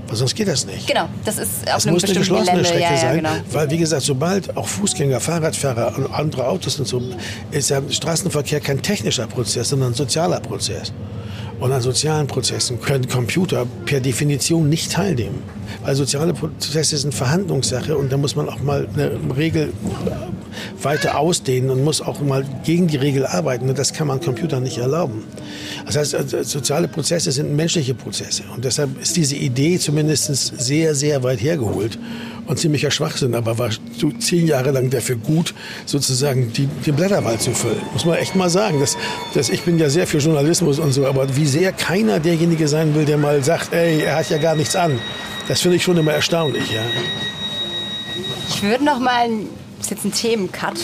[SPEAKER 2] Weil sonst geht das nicht.
[SPEAKER 3] Genau, das ist auf
[SPEAKER 2] das einem muss eine geschlossene Gelände. Strecke ja, ja, sein, genau. weil wie gesagt, sobald auch Fußgänger, Fahrradfahrer und andere Autos und so, ist ja Straßenverkehr kein technischer Prozess, sondern ein sozialer Prozess. Und an sozialen Prozessen können Computer per Definition nicht teilnehmen. Weil soziale Prozesse sind Verhandlungssache und da muss man auch mal eine Regel weiter ausdehnen und muss auch mal gegen die Regel arbeiten. Und das kann man Computern nicht erlauben. Das heißt, äh, soziale Prozesse sind menschliche Prozesse. Und deshalb ist diese Idee zumindest sehr, sehr weit hergeholt und ziemlicher Schwachsinn, aber war zehn Jahre lang dafür gut, sozusagen die, den Blätterwald zu füllen. Muss man echt mal sagen. Das, das, ich bin ja sehr für Journalismus und so, aber wie sehr keiner derjenige sein will, der mal sagt, ey, er hat ja gar nichts an. Das finde ich schon immer erstaunlich. Ja.
[SPEAKER 3] Ich würde noch mal das ist jetzt ein Themencut.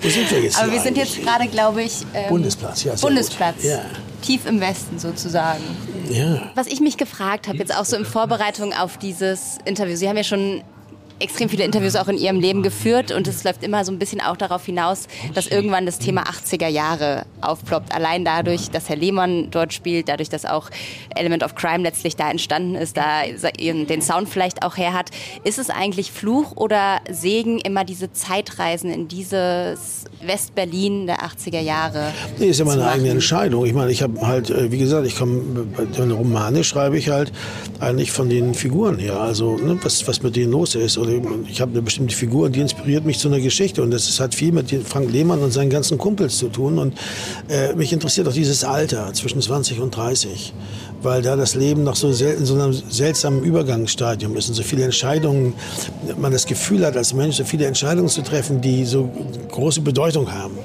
[SPEAKER 2] Wo sind wir jetzt?
[SPEAKER 3] Aber wir sind jetzt gerade, glaube ich.
[SPEAKER 2] Ähm, Bundesplatz, ja.
[SPEAKER 3] Bundesplatz. Ja. Tief im Westen sozusagen.
[SPEAKER 2] Ja.
[SPEAKER 3] Was ich mich gefragt habe, jetzt auch so in Vorbereitung auf dieses Interview. Sie haben ja schon extrem viele Interviews auch in ihrem Leben geführt und es läuft immer so ein bisschen auch darauf hinaus, dass irgendwann das Thema 80er Jahre aufploppt. Allein dadurch, dass Herr Lehmann dort spielt, dadurch, dass auch Element of Crime letztlich da entstanden ist, da den Sound vielleicht auch her hat. Ist es eigentlich Fluch oder Segen immer diese Zeitreisen in dieses Westberlin der 80er Jahre?
[SPEAKER 2] Nee, ist ja meine eigene Entscheidung. Ich meine, ich habe halt, äh, wie gesagt, ich komme, bei den Romane schreibe ich halt eigentlich von den Figuren her. Also, ne, was, was mit denen los ist. Oder ich habe eine bestimmte Figur die inspiriert mich zu einer Geschichte. Und das hat viel mit Frank Lehmann und seinen ganzen Kumpels zu tun. Und äh, mich interessiert auch dieses Alter zwischen 20 und 30 weil da das Leben noch so in so einem seltsamen Übergangsstadium ist und so viele Entscheidungen, man das Gefühl hat, als Mensch so viele Entscheidungen zu treffen, die so große Bedeutung haben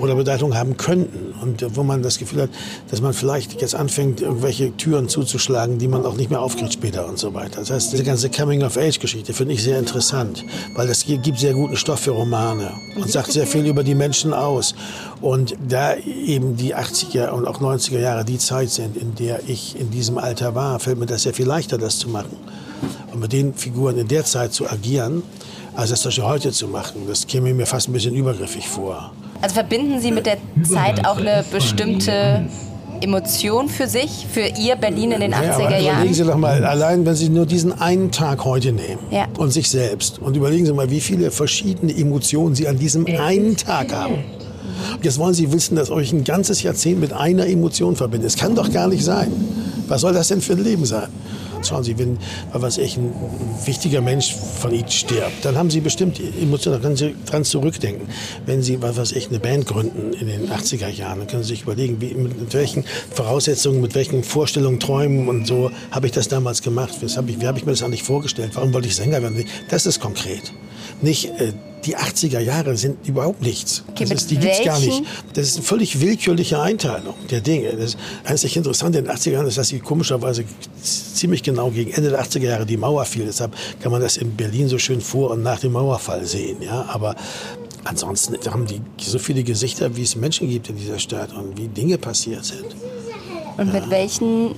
[SPEAKER 2] oder Bedeutung haben könnten und wo man das Gefühl hat, dass man vielleicht jetzt anfängt, irgendwelche Türen zuzuschlagen, die man auch nicht mehr aufkriegt später und so weiter. Das heißt, diese ganze Coming-of-Age-Geschichte finde ich sehr interessant, weil das gibt sehr guten Stoff für Romane und sagt sehr viel über die Menschen aus. Und da eben die 80er und auch 90er Jahre die Zeit sind, in der ich in diesem Alter war, fällt mir das sehr viel leichter, das zu machen. Und mit den Figuren in der Zeit zu agieren, als das solche heute zu machen, das käme mir fast ein bisschen übergriffig vor.
[SPEAKER 3] Also verbinden Sie mit der Zeit auch eine bestimmte Emotion für sich, für Ihr Berlin in den 80er Jahren?
[SPEAKER 2] Überlegen Sie doch mal, allein wenn Sie nur diesen einen Tag heute nehmen
[SPEAKER 3] ja.
[SPEAKER 2] und sich selbst und überlegen Sie mal, wie viele verschiedene Emotionen Sie an diesem einen Tag haben. Jetzt wollen Sie wissen, dass euch ein ganzes Jahrzehnt mit einer Emotion verbindet. Es kann doch gar nicht sein. Was soll das denn für ein Leben sein? Schauen Sie, wenn, was ich, ein wichtiger Mensch von Ihnen stirbt, dann haben Sie bestimmt Emotionen, da können Sie dran zurückdenken. Wenn Sie, was ich, eine Band gründen in den 80er Jahren, dann können Sie sich überlegen, wie, mit welchen Voraussetzungen, mit welchen Vorstellungen, Träumen und so habe ich das damals gemacht. Habe ich, wie habe ich mir das eigentlich vorgestellt? Warum wollte ich Sänger werden? Das ist konkret. Nicht, äh, die 80er Jahre sind überhaupt nichts.
[SPEAKER 3] Okay,
[SPEAKER 2] ist, die gibt es gar nicht. Das ist eine völlig willkürliche Einteilung der Dinge. Das einzig Interessante in den 80er Jahren ist, dass sie komischerweise ziemlich genau gegen Ende der 80er Jahre die Mauer fiel. Deshalb kann man das in Berlin so schön vor und nach dem Mauerfall sehen. Ja? Aber ansonsten haben die so viele Gesichter, wie es Menschen gibt in dieser Stadt und wie Dinge passiert sind.
[SPEAKER 3] Und mit ja. welchen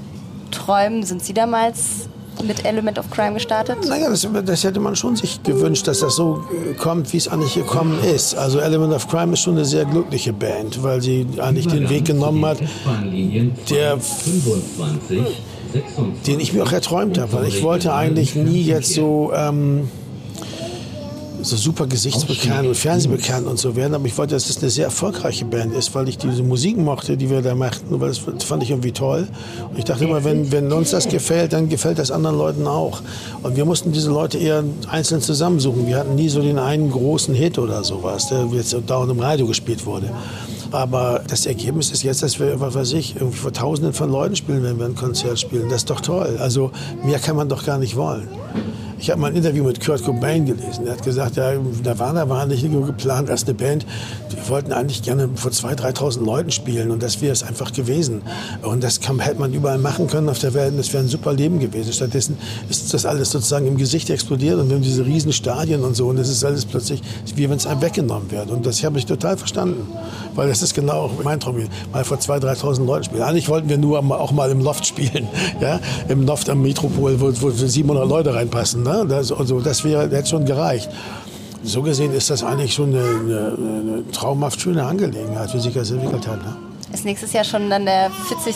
[SPEAKER 3] Träumen sind Sie damals mit Element of Crime gestartet?
[SPEAKER 2] Naja, das, das, hätte man schon sich gewünscht, dass das so kommt, wie es eigentlich gekommen ist. Also Element of Crime ist schon eine sehr glückliche Band, weil sie eigentlich den Weg genommen hat, der, den ich mir auch erträumt habe. Weil ich wollte eigentlich nie jetzt so... Ähm, so super gesichtsbekannt und fernsehbekannt und so werden. Aber ich wollte, dass das eine sehr erfolgreiche Band ist, weil ich diese Musik mochte, die wir da machten, weil das fand ich irgendwie toll. Und ich dachte immer, wenn, wenn uns das gefällt, dann gefällt das anderen Leuten auch. Und wir mussten diese Leute eher einzeln zusammensuchen. Wir hatten nie so den einen großen Hit oder sowas, der jetzt dauernd im Radio gespielt wurde. Aber das Ergebnis ist jetzt, dass wir, was weiß ich, irgendwie vor Tausenden von Leuten spielen, wenn wir ein Konzert spielen. Das ist doch toll. Also mehr kann man doch gar nicht wollen. Ich habe mal ein Interview mit Kurt Cobain gelesen. Er hat gesagt, ja, Nirvana war nicht nur geplant als eine Band. Wir wollten eigentlich gerne vor 2.000, 3.000 Leuten spielen und das wäre es einfach gewesen. Und das kann, hätte man überall machen können auf der Welt und das wäre ein super Leben gewesen. Stattdessen ist das alles sozusagen im Gesicht explodiert und wir haben diese riesen Stadien und so und das ist alles plötzlich, wie wenn es einem weggenommen wird. Und das habe ich total verstanden, weil das ist genau mein Traum, mal vor 2.000, 3.000 Leuten spielen. Eigentlich wollten wir nur auch mal im Loft spielen, ja, im Loft am Metropol, wo, wo 700 Leute reinpassen. Ne? Das, also das wäre hätte schon gereicht. So gesehen ist das eigentlich schon eine, eine, eine traumhaft schöne Angelegenheit, wie sich das entwickelt hat. Ne?
[SPEAKER 3] Ist nächstes Jahr schon dann der 40.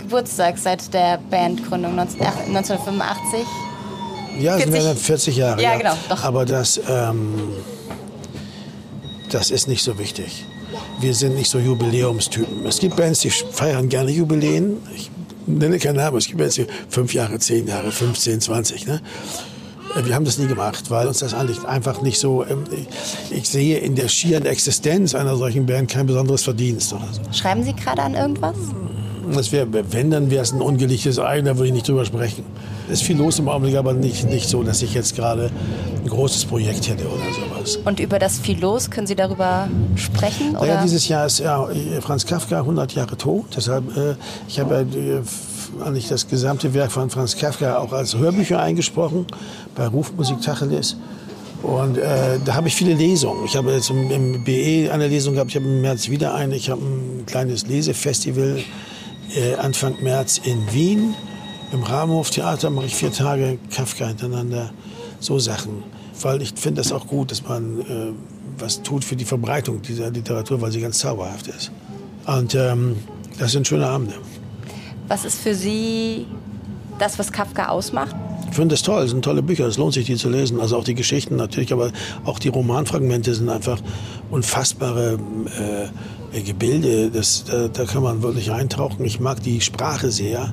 [SPEAKER 3] Geburtstag seit der Bandgründung 1985?
[SPEAKER 2] Ja, 40? sind wir 40 Jahre.
[SPEAKER 3] Ja, genau.
[SPEAKER 2] Doch. Aber das, ähm, das ist nicht so wichtig. Wir sind nicht so Jubiläumstypen. Es gibt Bands, die feiern gerne Jubiläen. Ich nenne keinen Namen, es gibt jetzt fünf Jahre, zehn Jahre, 15, 20. Ne? Äh, wir haben das nie gemacht, weil uns das einfach nicht so. Ähm, ich sehe in der schieren Existenz einer solchen Band kein besonderes Verdienst so.
[SPEAKER 3] Schreiben Sie gerade an irgendwas?
[SPEAKER 2] Das wär, wenn, dann wäre es ein ungelichtes Ei, da würde ich nicht drüber sprechen. Es ist viel los im Augenblick, aber nicht, nicht so, dass ich jetzt gerade ein großes Projekt hätte oder sowas.
[SPEAKER 3] Und über das viel los, können Sie darüber sprechen?
[SPEAKER 2] Oder? Naja, dieses Jahr ist ja Franz Kafka 100 Jahre tot. Deshalb, äh, ich habe äh, eigentlich das gesamte Werk von Franz Kafka auch als Hörbücher eingesprochen bei Rufmusik Tacheles. Und äh, da habe ich viele Lesungen. Ich habe jetzt im, im BE eine Lesung gehabt, ich habe im März wieder eine. Ich habe ein kleines Lesefestival äh, Anfang März in Wien. Im Rahmenhof-Theater mache ich vier Tage Kafka hintereinander. So Sachen. Weil ich finde das auch gut, dass man äh, was tut für die Verbreitung dieser Literatur, weil sie ganz zauberhaft ist. Und ähm, das sind schöne Abende.
[SPEAKER 3] Was ist für Sie das, was Kafka ausmacht?
[SPEAKER 2] Ich finde das toll, es sind tolle Bücher, es lohnt sich, die zu lesen. Also auch die Geschichten natürlich, aber auch die Romanfragmente sind einfach unfassbare äh, Gebilde. Das, da, da, kann man wirklich eintauchen. Ich mag die Sprache sehr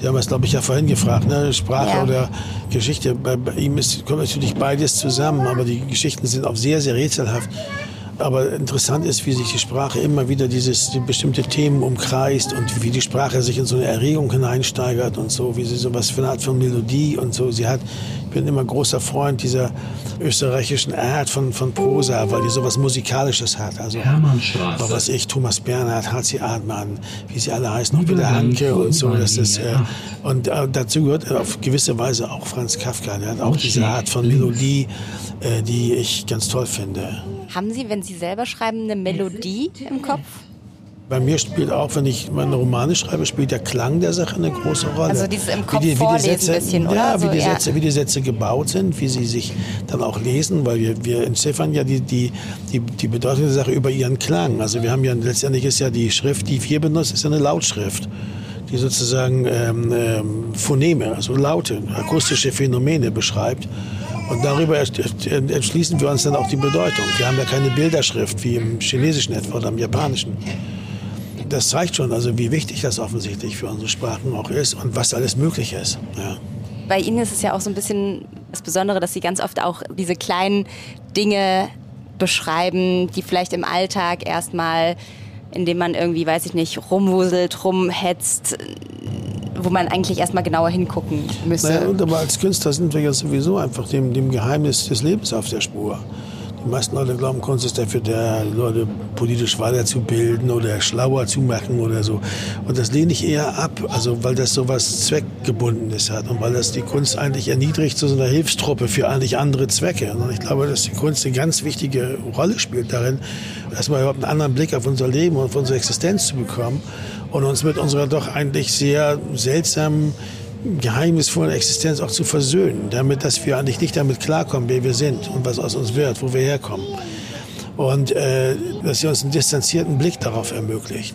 [SPEAKER 2] Sie haben es, glaube ich, ja vorhin gefragt, ne? Sprache ja. oder Geschichte. Bei, bei ihm ist, kommt natürlich beides zusammen, aber die Geschichten sind auch sehr, sehr rätselhaft. Aber interessant ist, wie sich die Sprache immer wieder dieses die bestimmte Themen umkreist und wie die Sprache sich in so eine Erregung hineinsteigert und so, wie sie so was für eine Art von Melodie und so. Sie hat, ich bin immer großer Freund dieser österreichischen Art von, von Prosa, weil die sowas Musikalisches hat. Also, was ich, Thomas Bernhard, H.C. Admann, wie sie alle heißen, auch wieder Hanke und so. Das ist, äh, und äh, dazu gehört auf gewisse Weise auch Franz Kafka. Der hat auch diese Art von Melodie, äh, die ich ganz toll finde.
[SPEAKER 3] Haben Sie, wenn Sie selber schreiben, eine Melodie im Kopf?
[SPEAKER 2] Bei mir spielt auch, wenn ich meine Romane schreibe, spielt der Klang der Sache eine große Rolle.
[SPEAKER 3] Also dieses im Kopf wie die, wie die Sätze, ein bisschen, oder?
[SPEAKER 2] Ja, wie, die Sätze, wie die Sätze gebaut sind, wie sie sich dann auch lesen, weil wir, wir entziffern ja die, die, die, die Bedeutung der Sache über ihren Klang. Also wir haben ja, letztendlich ist ja die Schrift, die wir benutzen, ist ja eine Lautschrift die sozusagen ähm, ähm, Phoneme, also Laute, akustische Phänomene beschreibt. Und darüber entschließen wir uns dann auch die Bedeutung. Wir haben ja keine Bilderschrift wie im Chinesischen etwa oder im Japanischen. Das zeigt schon, also wie wichtig das offensichtlich für unsere Sprachen auch ist und was alles möglich ist. Ja.
[SPEAKER 3] Bei Ihnen ist es ja auch so ein bisschen das Besondere, dass Sie ganz oft auch diese kleinen Dinge beschreiben, die vielleicht im Alltag erstmal, indem man irgendwie, weiß ich nicht, rumwuselt, rumhetzt, wo man eigentlich erstmal genauer hingucken müsste.
[SPEAKER 2] Naja, und aber als Künstler sind wir ja sowieso einfach dem, dem Geheimnis des Lebens auf der Spur. Die meisten Leute glauben, Kunst ist dafür da, Leute politisch weiterzubilden oder schlauer zu machen oder so. Und das lehne ich eher ab, also weil das so was Zweckgebundenes hat und weil das die Kunst eigentlich erniedrigt zu so einer Hilfstruppe für eigentlich andere Zwecke. Und ich glaube, dass die Kunst eine ganz wichtige Rolle spielt darin, erstmal überhaupt einen anderen Blick auf unser Leben und auf unsere Existenz zu bekommen und uns mit unserer doch eigentlich sehr seltsamen, geheimnisvollen Existenz auch zu versöhnen, damit, dass wir eigentlich nicht damit klarkommen, wer wir sind und was aus uns wird, wo wir herkommen. Und äh, dass sie uns einen distanzierten Blick darauf ermöglicht.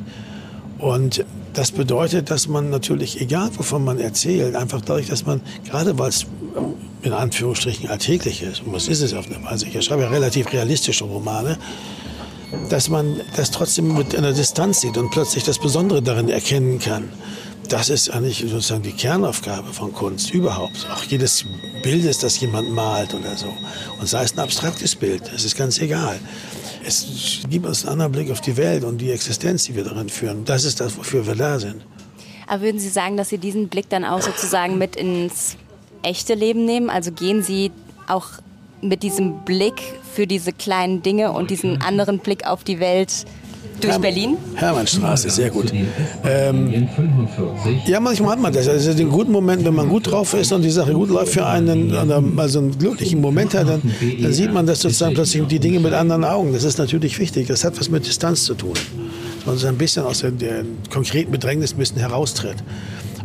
[SPEAKER 2] Und das bedeutet, dass man natürlich, egal wovon man erzählt, einfach dadurch, dass man, gerade weil es in Anführungsstrichen alltäglich ist, und was ist es auf eine Weise, ich schreibe ja relativ realistische Romane, dass man das trotzdem mit einer Distanz sieht und plötzlich das Besondere darin erkennen kann. Das ist eigentlich sozusagen die Kernaufgabe von Kunst überhaupt. Auch jedes Bild ist, das jemand malt oder so. Und sei es ein abstraktes Bild, es ist ganz egal. Es gibt uns einen anderen Blick auf die Welt und die Existenz, die wir darin führen. Das ist das, wofür wir da sind.
[SPEAKER 3] Aber würden Sie sagen, dass Sie diesen Blick dann auch sozusagen mit ins echte Leben nehmen? Also gehen Sie auch mit diesem Blick für diese kleinen Dinge und diesen anderen Blick auf die Welt durch Herm Berlin?
[SPEAKER 2] Hermannstraße, sehr gut. Ähm, ja, manchmal hat man das. Also den guten Moment, wenn man gut drauf ist und die Sache gut läuft für einen, also einen glücklichen Moment hat, dann, dann sieht man das sozusagen plötzlich die Dinge mit anderen Augen. Das ist natürlich wichtig. Das hat was mit Distanz zu tun. Man so ein bisschen aus der, der konkreten Bedrängnis ein bisschen heraustritt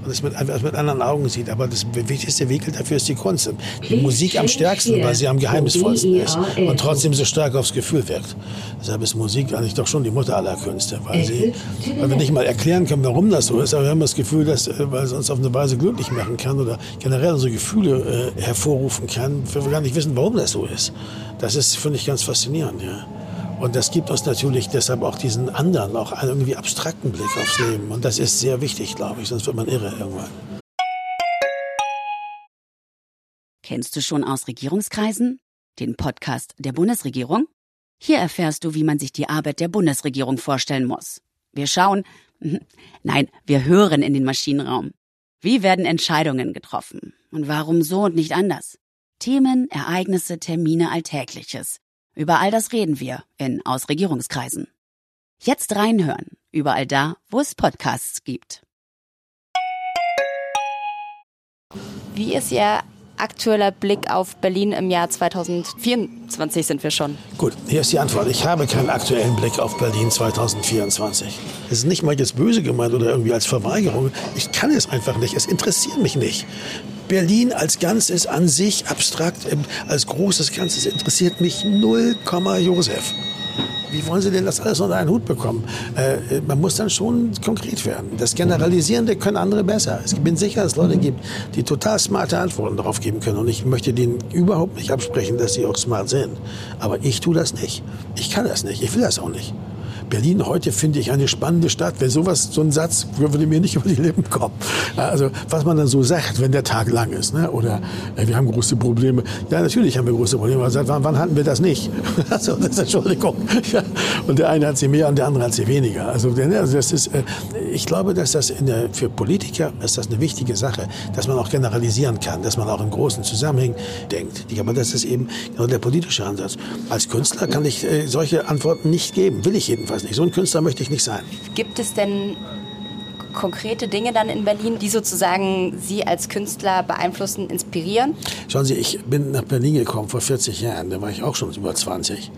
[SPEAKER 2] und es mit, mit anderen Augen sieht. Aber das wichtigste Vehikel dafür ist die Kunst. Die Musik am stärksten, weil sie am geheimnisvollsten ist und trotzdem so stark aufs Gefühl wirkt. Deshalb ist Musik eigentlich doch schon die Mutter aller Künste, weil, sie, weil wir nicht mal erklären können, warum das so ist, aber wir haben das Gefühl, dass, äh, weil es uns auf eine Weise glücklich machen kann oder generell unsere Gefühle äh, hervorrufen kann, wir gar nicht wissen, warum das so ist. Das ist, finde ich, ganz faszinierend. Ja. Und das gibt uns natürlich deshalb auch diesen anderen, auch einen irgendwie abstrakten Blick aufs Leben. Und das ist sehr wichtig, glaube ich, sonst wird man irre irgendwann.
[SPEAKER 4] Kennst du schon aus Regierungskreisen? Den Podcast der Bundesregierung? Hier erfährst du, wie man sich die Arbeit der Bundesregierung vorstellen muss. Wir schauen, nein, wir hören in den Maschinenraum. Wie werden Entscheidungen getroffen? Und warum so und nicht anders? Themen, Ereignisse, Termine, Alltägliches. Über all das reden wir in Ausregierungskreisen. Jetzt reinhören, überall da, wo es Podcasts gibt.
[SPEAKER 3] Wie ist Ihr aktueller Blick auf Berlin im Jahr 2024 sind wir schon?
[SPEAKER 2] Gut, hier ist die Antwort. Ich habe keinen aktuellen Blick auf Berlin 2024. Es ist nicht mal jetzt böse gemeint oder irgendwie als Verweigerung. Ich kann es einfach nicht. Es interessiert mich nicht. Berlin als Ganzes an sich abstrakt, ähm, als großes Ganzes interessiert mich null Komma Josef. Wie wollen Sie denn das alles unter einen Hut bekommen? Äh, man muss dann schon konkret werden. Das Generalisierende können andere besser. Ich bin sicher, dass es Leute gibt, die total smarte Antworten darauf geben können. Und ich möchte denen überhaupt nicht absprechen, dass sie auch smart sind. Aber ich tue das nicht. Ich kann das nicht. Ich will das auch nicht. Berlin heute finde ich eine spannende Stadt. Wenn sowas, so ein Satz würde mir nicht über die Lippen kommen. Also was man dann so sagt, wenn der Tag lang ist, ne? oder äh, wir haben große Probleme. Ja, natürlich haben wir große Probleme. Aber seit wann, wann hatten wir das nicht? Also das, Entschuldigung. Ja. Und der eine hat sie mehr und der andere hat sie weniger. Also, also das ist, äh, ich glaube, dass das der, für Politiker ist das eine wichtige Sache, dass man auch generalisieren kann, dass man auch in großen Zusammenhängen denkt. Aber das ist eben genau der politische Ansatz. Als Künstler kann ich äh, solche Antworten nicht geben. Will ich jedenfalls nicht. So ein Künstler möchte ich nicht sein.
[SPEAKER 3] Gibt es denn konkrete Dinge dann in Berlin, die sozusagen Sie als Künstler beeinflussen, inspirieren?
[SPEAKER 2] Schauen Sie, ich bin nach Berlin gekommen vor 40 Jahren. Da war ich auch schon über 20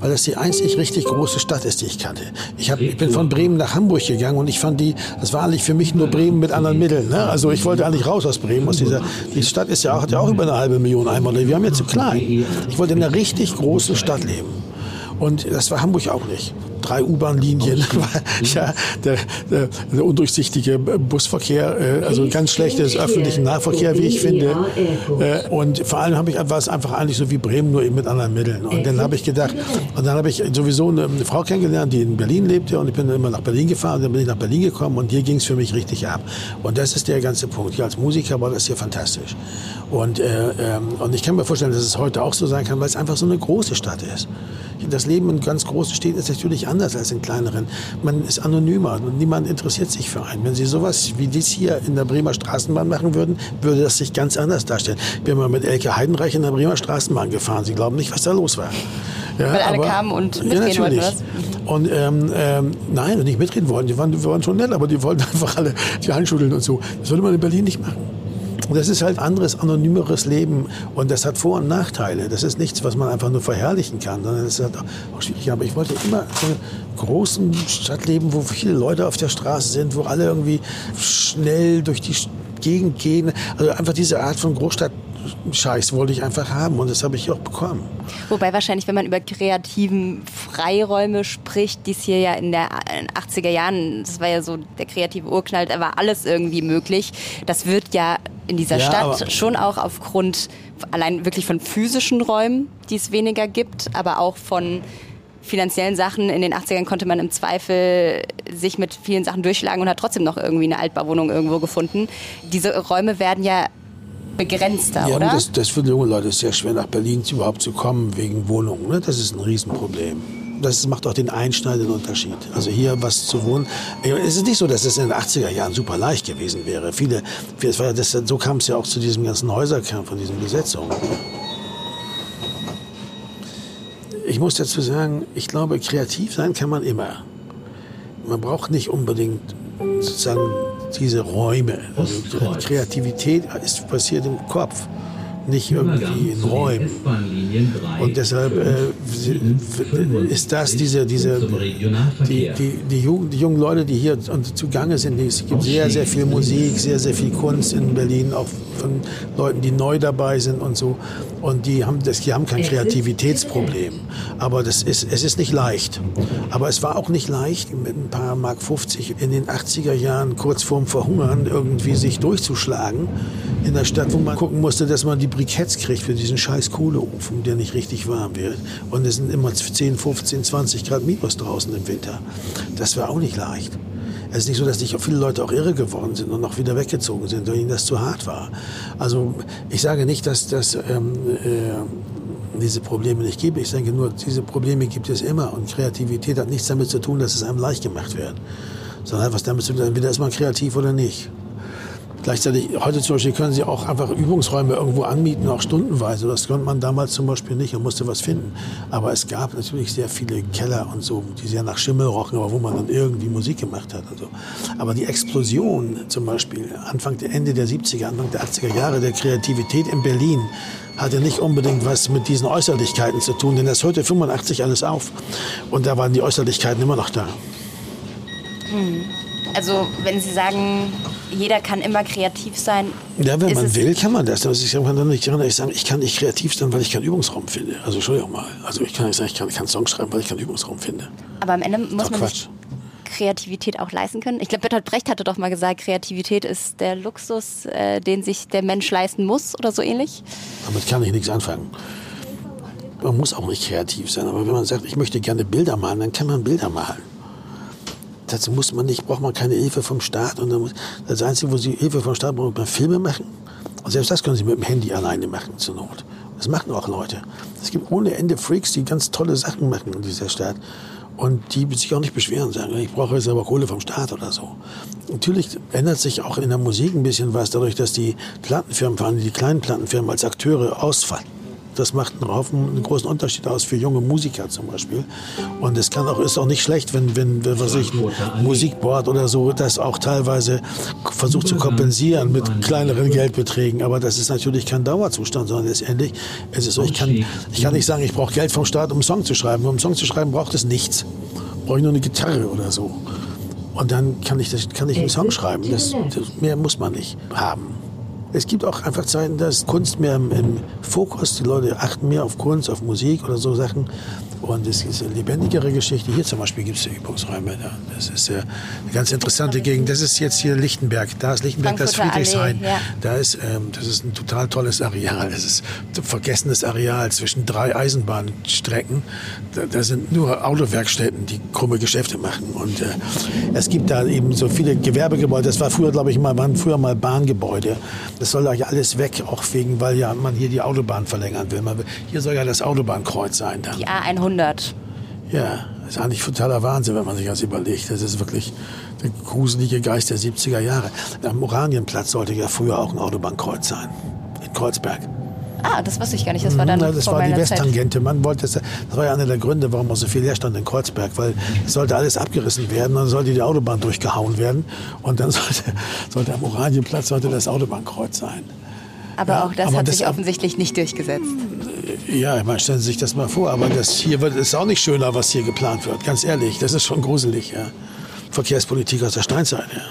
[SPEAKER 2] weil das die einzig richtig große Stadt ist, die ich kannte. Ich, hab, ich bin von Bremen nach Hamburg gegangen und ich fand die, das war eigentlich für mich nur Bremen mit anderen Mitteln. Ne? Also ich wollte eigentlich raus aus Bremen. Aus dieser, die Stadt ist ja auch, hat ja auch über eine halbe Million Einwohner. Wir haben ja zu klein. Ich wollte in einer richtig großen Stadt leben. Und das war Hamburg auch nicht drei U-Bahn-Linien, ja, der, der, der, undurchsichtige Busverkehr, äh, also ganz schlechtes öffentlichen Nahverkehr, wie ich finde. Äh, und vor allem habe ich es einfach eigentlich so wie Bremen, nur eben mit anderen Mitteln. Und dann habe ich gedacht, und dann habe ich sowieso eine, eine, Frau kennengelernt, die in Berlin lebte und ich bin dann immer nach Berlin gefahren und dann bin ich nach Berlin gekommen und hier ging es für mich richtig ab. Und das ist der ganze Punkt. Hier als Musiker war das hier fantastisch. Und, äh, ähm, und ich kann mir vorstellen, dass es heute auch so sein kann, weil es einfach so eine große Stadt ist. Das Leben in ganz großen Städten ist natürlich anders als in kleineren. Man ist anonymer und niemand interessiert sich für einen. Wenn Sie sowas wie dies hier in der Bremer Straßenbahn machen würden, würde das sich ganz anders darstellen. Bin mal mit Elke Heidenreich in der Bremer Straßenbahn gefahren. Sie glauben nicht, was da los war.
[SPEAKER 3] Ja, Weil alle aber, kamen und mitreden ja, wollten?
[SPEAKER 2] Und ähm, ähm, nein, und nicht mitreden wollten. Die waren, die waren schon nett, aber die wollten einfach alle die Handschütteln und so. Das würde man in Berlin nicht machen. Das ist halt anderes, anonymeres Leben. Und das hat Vor- und Nachteile. Das ist nichts, was man einfach nur verherrlichen kann, sondern das ist halt auch schwierig. Aber ich wollte immer so eine großen Stadt leben, wo viele Leute auf der Straße sind, wo alle irgendwie schnell durch die Gegend gehen. Also einfach diese Art von Großstadt Scheiß wollte ich einfach haben und das habe ich auch bekommen.
[SPEAKER 3] Wobei wahrscheinlich, wenn man über kreativen Freiräume spricht, die es hier ja in den 80er Jahren, das war ja so der kreative Urknall, da war alles irgendwie möglich. Das wird ja in dieser ja, Stadt schon auch aufgrund allein wirklich von physischen Räumen, die es weniger gibt, aber auch von finanziellen Sachen. In den 80ern konnte man im Zweifel sich mit vielen Sachen durchschlagen und hat trotzdem noch irgendwie eine Altbauwohnung irgendwo gefunden. Diese Räume werden ja begrenzter, ja, oder?
[SPEAKER 2] Das, das für junge Leute sehr schwer, nach Berlin überhaupt zu kommen wegen Wohnungen. Ne? Das ist ein Riesenproblem das macht auch den einschneidenden Unterschied. Also hier was zu wohnen. Es ist nicht so, dass es in den 80er Jahren super leicht gewesen wäre. Viele, es war ja das, so kam es ja auch zu diesem ganzen Häuserkern von diesen Besetzungen. Ich muss dazu sagen, ich glaube, kreativ sein kann man immer. Man braucht nicht unbedingt sozusagen diese Räume. Also Kreativität ist passiert im Kopf nicht irgendwie in Räumen. Und deshalb äh, ist das diese, diese die, die, die, jungen, die jungen Leute, die hier zugange sind, es gibt sehr, sehr viel Musik, sehr, sehr viel Kunst in Berlin, auch von Leuten, die neu dabei sind und so. Und die haben, das, die haben kein Kreativitätsproblem. Aber das ist, es ist nicht leicht. Aber es war auch nicht leicht, mit ein paar Mark 50 in den 80er Jahren kurz vorm Verhungern irgendwie sich durchzuschlagen in der Stadt, wo man gucken musste, dass man die Briketts kriegt für diesen scheiß Kohleofen, der nicht richtig warm wird. Und es sind immer 10, 15, 20 Grad Minus draußen im Winter. Das war auch nicht leicht. Es ist nicht so, dass nicht viele Leute auch irre geworden sind und auch wieder weggezogen sind, weil ihnen das zu hart war. Also ich sage nicht, dass das ähm, äh, diese Probleme nicht gibt. Ich denke nur, diese Probleme gibt es immer. Und Kreativität hat nichts damit zu tun, dass es einem leicht gemacht wird. Sondern hat was damit zu tun, entweder ist man kreativ oder nicht. Gleichzeitig, heute zum Beispiel können Sie auch einfach Übungsräume irgendwo anmieten, auch stundenweise. Das konnte man damals zum Beispiel nicht. Man musste was finden. Aber es gab natürlich sehr viele Keller und so, die sehr nach Schimmel rochen, aber wo man dann irgendwie Musik gemacht hat. Und so. Aber die Explosion zum Beispiel, Anfang, Ende der 70er, Anfang der 80er Jahre der Kreativität in Berlin, hatte nicht unbedingt was mit diesen Äußerlichkeiten zu tun, denn das hörte 85 alles auf. Und da waren die Äußerlichkeiten immer noch da.
[SPEAKER 3] Hm. Also wenn Sie sagen, jeder kann immer kreativ sein.
[SPEAKER 2] Ja, wenn man will, kann man das. Also ich kann dann nicht sagen, ich kann nicht kreativ sein, weil ich keinen Übungsraum finde. Also Entschuldigung mal. Also ich kann nicht sagen, ich kann, ich kann Songs schreiben, weil ich keinen Übungsraum finde.
[SPEAKER 3] Aber am Ende muss man sich Kreativität auch leisten können. Ich glaube, Bertolt Brecht hatte doch mal gesagt, Kreativität ist der Luxus, äh, den sich der Mensch leisten muss oder so ähnlich.
[SPEAKER 2] Damit kann ich nichts anfangen. Man muss auch nicht kreativ sein, aber wenn man sagt, ich möchte gerne Bilder malen, dann kann man Bilder malen. Dazu muss man nicht, braucht man keine Hilfe vom Staat. Und muss, das Einzige, wo Sie Hilfe vom Staat brauchen, ist Filme machen. Und selbst das können Sie mit dem Handy alleine machen, zur Not. Das machen auch Leute. Es gibt ohne Ende Freaks, die ganz tolle Sachen machen in dieser Stadt. Und die sich auch nicht beschweren sagen, ich brauche jetzt aber Kohle vom Staat oder so. Natürlich ändert sich auch in der Musik ein bisschen was, dadurch, dass die Plattenfirmen, vor allem die kleinen Plattenfirmen als Akteure ausfallen. Das macht einen, Haufen, einen großen Unterschied aus für junge Musiker zum Beispiel. Und es kann auch, ist auch nicht schlecht, wenn, wenn, was ich, ein Musikboard oder so das auch teilweise versucht zu kompensieren mit kleineren Geldbeträgen. Aber das ist natürlich kein Dauerzustand, sondern letztendlich ist es so, ich kann, ich kann nicht sagen, ich brauche Geld vom Staat, um einen Song zu schreiben. Um einen Song zu schreiben braucht es nichts. Brauche ich nur eine Gitarre oder so. Und dann kann ich, das, kann ich einen Song schreiben. Das, das, mehr muss man nicht haben. Es gibt auch einfach Zeiten, dass Kunst mehr im, im, Fokus, die Leute achten mehr auf Kunst, auf Musik oder so Sachen. Und es ist eine lebendigere Geschichte. Hier zum Beispiel gibt es Übungsräume. Da. Das ist eine ganz interessante Gegend. Das ist jetzt hier Lichtenberg. Da ist Lichtenberg, das Friedrichshain. Ja. Da ist, ähm, das ist ein total tolles Areal. Das ist ein vergessenes Areal zwischen drei Eisenbahnstrecken. Da, da sind nur Autowerkstätten, die krumme Geschäfte machen. Und äh, es gibt da eben so viele Gewerbegebäude. Das war früher, glaube ich, mal, waren früher mal Bahngebäude. Das soll da ja alles weg, auch wegen, weil ja man hier die Autobahn verlängern will. will hier soll ja das Autobahnkreuz sein. Dann.
[SPEAKER 3] Die A100 100.
[SPEAKER 2] Ja, das ist eigentlich totaler Wahnsinn, wenn man sich das überlegt. Das ist wirklich der gruselige Geist der 70er Jahre. Am Oranienplatz sollte ja früher auch ein Autobahnkreuz sein. In Kreuzberg.
[SPEAKER 3] Ah, das wusste ich gar nicht. Das war dann
[SPEAKER 2] ja, Das war die Westtangente. Man wollte das, das war ja einer der Gründe, warum auch so viel Leerstand in Kreuzberg, weil es sollte alles abgerissen werden, dann sollte die Autobahn durchgehauen werden und dann sollte, sollte am Oranienplatz sollte das Autobahnkreuz sein.
[SPEAKER 3] Aber ja, auch das aber hat das sich offensichtlich nicht durchgesetzt.
[SPEAKER 2] Ja, man stellen Sie sich das mal vor, aber das hier wird, ist auch nicht schöner, was hier geplant wird. Ganz ehrlich, das ist schon gruselig. Ja. Verkehrspolitik aus der Steinzeit. Ja.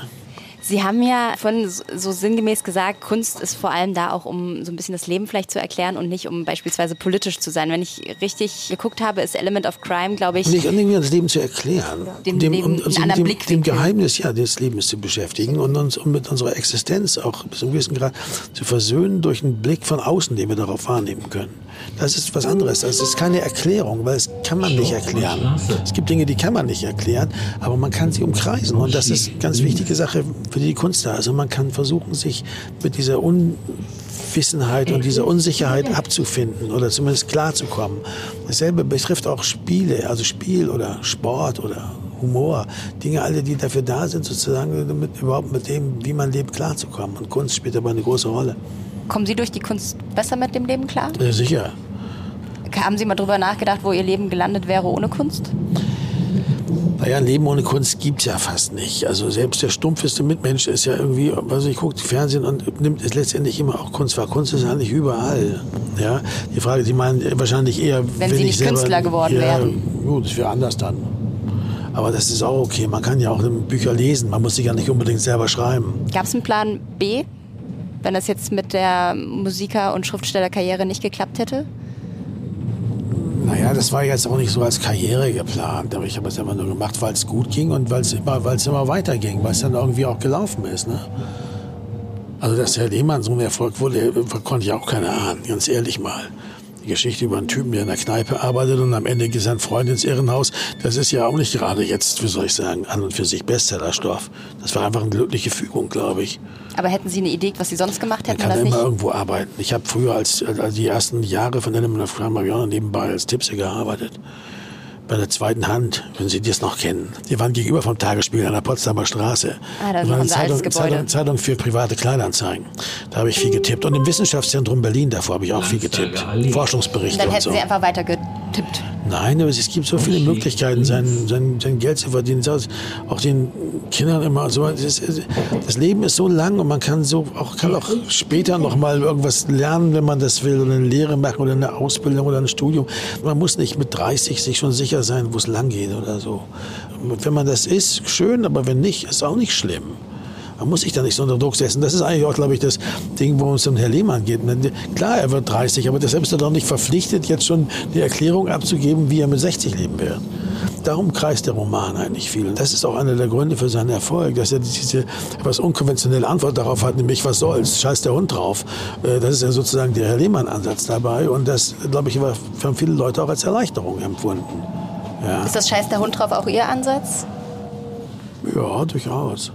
[SPEAKER 3] Sie haben ja von so sinngemäß gesagt, Kunst ist vor allem da auch, um so ein bisschen das Leben vielleicht zu erklären und nicht um beispielsweise politisch zu sein. Wenn ich richtig geguckt habe, ist Element of Crime, glaube ich.
[SPEAKER 2] Nicht, nicht das Leben zu erklären.
[SPEAKER 3] Dem, dem, dem, um, also
[SPEAKER 2] dem, dem Geheimnis ja, des Lebens zu beschäftigen und uns um mit unserer Existenz auch bis zu einem gewissen Grad zu versöhnen durch einen Blick von außen, den wir darauf wahrnehmen können. Das ist was anderes. Das ist keine Erklärung, weil es kann man nicht erklären. Es gibt Dinge, die kann man nicht erklären, aber man kann sie umkreisen. Und das ist eine ganz wichtige Sache für die Kunst da. Also man kann versuchen, sich mit dieser Unwissenheit und dieser Unsicherheit abzufinden oder zumindest klarzukommen. Dasselbe betrifft auch Spiele, also Spiel oder Sport oder Humor, Dinge alle, die dafür da sind, sozusagen mit, überhaupt mit dem, wie man lebt, klarzukommen. Und Kunst spielt dabei eine große Rolle.
[SPEAKER 3] Kommen Sie durch die Kunst besser mit dem Leben klar?
[SPEAKER 2] Ja, sicher.
[SPEAKER 3] Haben Sie mal darüber nachgedacht, wo Ihr Leben gelandet wäre ohne Kunst?
[SPEAKER 2] Naja, ein Leben ohne Kunst gibt es ja fast nicht. Also selbst der stumpfeste Mitmensch ist ja irgendwie, also ich gucke Fernsehen und nimmt es letztendlich immer auch Kunst wahr. Kunst ist ja nicht überall. Ja, die Frage, Sie meinen wahrscheinlich eher,
[SPEAKER 3] wenn, wenn Sie nicht selber, Künstler geworden ja, wären.
[SPEAKER 2] Gut, das wäre anders dann. Aber das ist auch okay. Man kann ja auch Bücher lesen. Man muss sich ja nicht unbedingt selber schreiben.
[SPEAKER 3] Gab es einen Plan B? Wenn das jetzt mit der Musiker- und Schriftstellerkarriere nicht geklappt hätte?
[SPEAKER 2] Naja, das war jetzt auch nicht so als Karriere geplant, aber ich habe es einfach nur gemacht, weil es gut ging und weil es immer, immer weiterging, weil es dann irgendwie auch gelaufen ist. Ne? Also, dass Herr Lehmann so ein Erfolg wurde, konnte ich auch keine ahnen, ganz ehrlich mal. Geschichte über einen Typen, der in der Kneipe arbeitet und am Ende geht sein Freund ins Irrenhaus. Das ist ja auch nicht gerade jetzt, wie soll ich sagen, an und für sich Bestsellerstoff. Das war einfach eine glückliche Fügung, glaube ich.
[SPEAKER 3] Aber hätten Sie eine Idee, was Sie sonst gemacht hätten?
[SPEAKER 2] Man kann
[SPEAKER 3] immer
[SPEAKER 2] nicht? irgendwo arbeiten. Ich habe früher als, als die ersten Jahre von Element of Crime habe ich auch nebenbei als Tipsy gearbeitet bei der zweiten Hand, wenn Sie das noch kennen. Die waren gegenüber vom Tagesspiegel an der Potsdamer Straße.
[SPEAKER 3] Ah, das war eine Zeitung,
[SPEAKER 2] Zeitung, Zeitung, für private Kleinanzeigen. Da habe ich viel getippt. Und im Wissenschaftszentrum Berlin, davor habe ich auch viel getippt. Forschungsberichte
[SPEAKER 3] und Dann hätten
[SPEAKER 2] und so.
[SPEAKER 3] Sie einfach weiter getippt.
[SPEAKER 2] Nein, aber es gibt so viele Möglichkeiten, sein, sein, sein Geld zu verdienen. Auch den Kindern immer so. Das, das, Leben ist so lang und man kann so auch, kann auch später noch mal irgendwas lernen, wenn man das will, oder eine Lehre machen oder eine Ausbildung oder ein Studium. Man muss nicht mit 30 sich schon sicher sein, wo es lang geht oder so. Wenn man das ist, schön, aber wenn nicht, ist auch nicht schlimm. Man muss sich da nicht so unter Druck setzen. Das ist eigentlich auch, glaube ich, das Ding, worum es um Herr Lehmann geht. Klar, er wird 30, aber deshalb ist er doch nicht verpflichtet, jetzt schon die Erklärung abzugeben, wie er mit 60 leben wird. Darum kreist der Roman eigentlich viel. Und das ist auch einer der Gründe für seinen Erfolg, dass er diese etwas unkonventionelle Antwort darauf hat, nämlich was soll's, scheiß der Hund drauf. Äh, das ist ja sozusagen der Herr Lehmann-Ansatz dabei. Und das, glaube ich, haben viele Leute auch als Erleichterung empfunden.
[SPEAKER 3] Ja. Ist das Scheiß der Hund drauf auch Ihr Ansatz?
[SPEAKER 2] Ja, durchaus.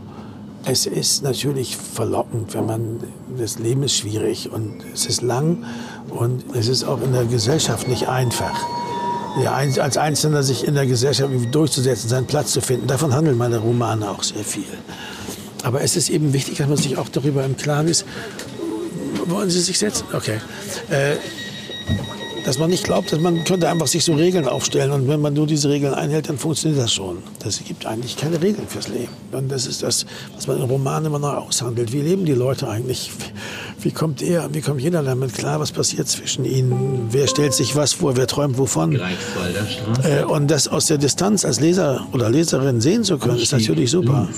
[SPEAKER 2] Es ist natürlich verlockend, wenn man, das Leben ist schwierig und es ist lang und es ist auch in der Gesellschaft nicht einfach. Ja, als Einzelner sich in der Gesellschaft durchzusetzen, seinen Platz zu finden. Davon handeln meine Romane auch sehr viel. Aber es ist eben wichtig, dass man sich auch darüber im Klaren ist. Wollen Sie sich setzen? Okay. Äh, dass man nicht glaubt, dass man könnte einfach sich so Regeln aufstellen und wenn man nur diese Regeln einhält, dann funktioniert das schon. Das gibt eigentlich keine Regeln fürs Leben. Und das ist das, was man in Romanen immer noch aushandelt. Wie leben die Leute eigentlich? Wie kommt er, wie kommt jeder damit klar? Was passiert zwischen ihnen? Wer stellt sich was vor? Wer träumt wovon? Äh, und das aus der Distanz als Leser oder Leserin sehen zu können, ist natürlich super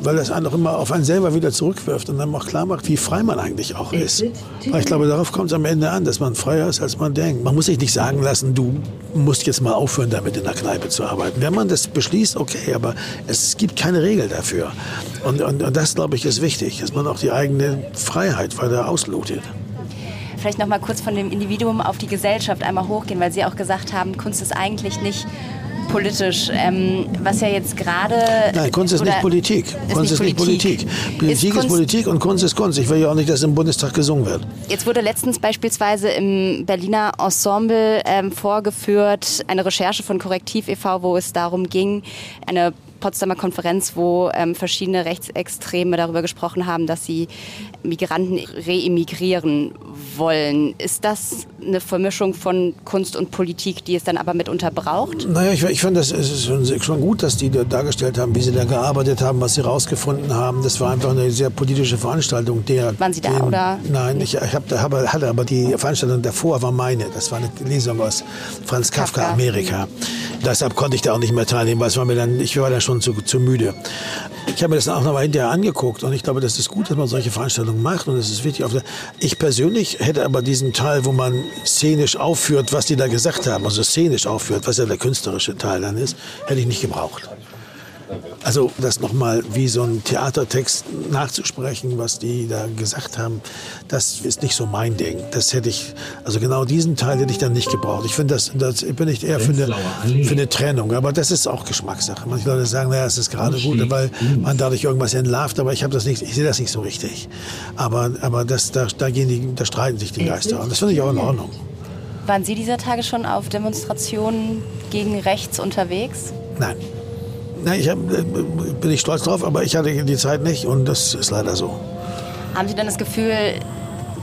[SPEAKER 2] weil das einen auch immer auf einen selber wieder zurückwirft und dann auch klar macht, wie frei man eigentlich auch ist. Weil ich glaube, darauf kommt es am Ende an, dass man freier ist, als man denkt. Man muss sich nicht sagen lassen, du musst jetzt mal aufhören, damit in der Kneipe zu arbeiten. Wenn man das beschließt, okay, aber es gibt keine Regel dafür. Und, und, und das, glaube ich, ist wichtig, dass man auch die eigene Freiheit weiter auslotet
[SPEAKER 3] vielleicht noch mal kurz von dem Individuum auf die Gesellschaft einmal hochgehen, weil Sie auch gesagt haben, Kunst ist eigentlich nicht politisch, ähm, was ja jetzt gerade.
[SPEAKER 2] Nein, Kunst ist nicht Politik. Ist Kunst ist nicht Politik. Politik ist, ist, Politik und Kunst ist Kunst. Ich will ja auch nicht, dass im Bundestag gesungen wird.
[SPEAKER 3] Jetzt wurde letztens beispielsweise im Berliner Ensemble ähm, vorgeführt, eine Recherche von Korrektiv e.V., wo es darum ging, eine Potsdamer Konferenz, wo ähm, verschiedene Rechtsextreme darüber gesprochen haben, dass sie Migranten reemigrieren wollen. Ist das eine Vermischung von Kunst und Politik, die es dann aber mitunter braucht?
[SPEAKER 2] Naja, ich, ich fand das ist schon gut, dass die da dargestellt haben, wie sie da gearbeitet haben, was sie rausgefunden haben. Das war einfach eine sehr politische Veranstaltung. Der,
[SPEAKER 3] Waren Sie da den, oder?
[SPEAKER 2] Nein, ich, ich hab, hab, hatte aber die Veranstaltung davor war meine. Das war eine Lesung aus Franz Kafka, Kafka. Amerika. Deshalb konnte ich da auch nicht mehr teilnehmen, weil es war mir dann, ich war dann schon zu, zu müde. Ich habe mir das auch noch mal hinterher angeguckt und ich glaube, das ist gut, dass man solche Veranstaltungen macht und es ist wichtig. Ich persönlich hätte aber diesen Teil, wo man szenisch aufführt, was die da gesagt haben, also szenisch aufführt, was ja der künstlerische Teil dann ist, hätte ich nicht gebraucht. Also das nochmal wie so ein Theatertext nachzusprechen, was die da gesagt haben, das ist nicht so mein Ding. Das hätte ich, also genau diesen Teil hätte ich dann nicht gebraucht. Ich finde das, das bin ich eher für eine, für eine Trennung. Aber das ist auch Geschmackssache. Manche Leute sagen, naja, es ist gerade gut, weil man dadurch irgendwas entlarvt. Aber ich habe das nicht, ich sehe das nicht so richtig. Aber, aber das, da, da gehen die, da streiten sich die Geister. Und das finde ich auch in Ordnung.
[SPEAKER 3] Waren Sie dieser Tage schon auf Demonstrationen gegen rechts unterwegs?
[SPEAKER 2] Nein. Nein, ich hab, äh, bin ich stolz drauf, aber ich hatte die Zeit nicht und das ist leider so.
[SPEAKER 3] Haben Sie dann das Gefühl,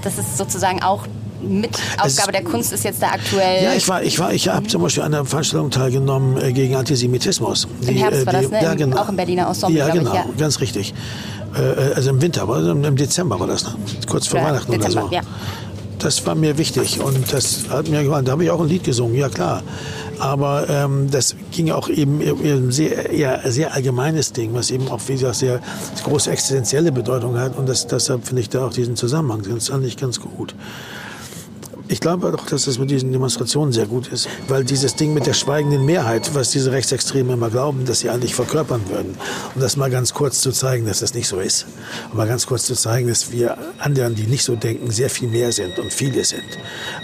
[SPEAKER 3] dass es sozusagen auch mit Aufgabe der Kunst ist jetzt da aktuell.
[SPEAKER 2] Ja, ich war, ich war, ich habe zum Beispiel an einer Veranstaltung teilgenommen äh, gegen Antisemitismus.
[SPEAKER 3] Im Herbst äh, war das, ne?
[SPEAKER 2] Ja, genau.
[SPEAKER 3] Auch im Berliner Ensemble,
[SPEAKER 2] Ja, genau,
[SPEAKER 3] ich, ja.
[SPEAKER 2] ganz richtig. Äh, also im Winter, aber im Dezember war das, ne? kurz vor ja, Weihnachten Dezember, oder so. Ja. Das war mir wichtig und das hat mir gefallen. Da habe ich auch ein Lied gesungen, ja klar. Aber ähm, das ging auch eben um sehr, eher sehr allgemeines Ding, was eben auch wie gesagt sehr große existenzielle Bedeutung hat. Und das, deshalb finde ich da auch diesen Zusammenhang ganz, ganz gut. Ich glaube doch, dass das mit diesen Demonstrationen sehr gut ist, weil dieses Ding mit der schweigenden Mehrheit, was diese Rechtsextremen immer glauben, dass sie eigentlich verkörpern würden, um das mal ganz kurz zu zeigen, dass das nicht so ist, um mal ganz kurz zu zeigen, dass wir anderen, die nicht so denken, sehr viel mehr sind und viele sind.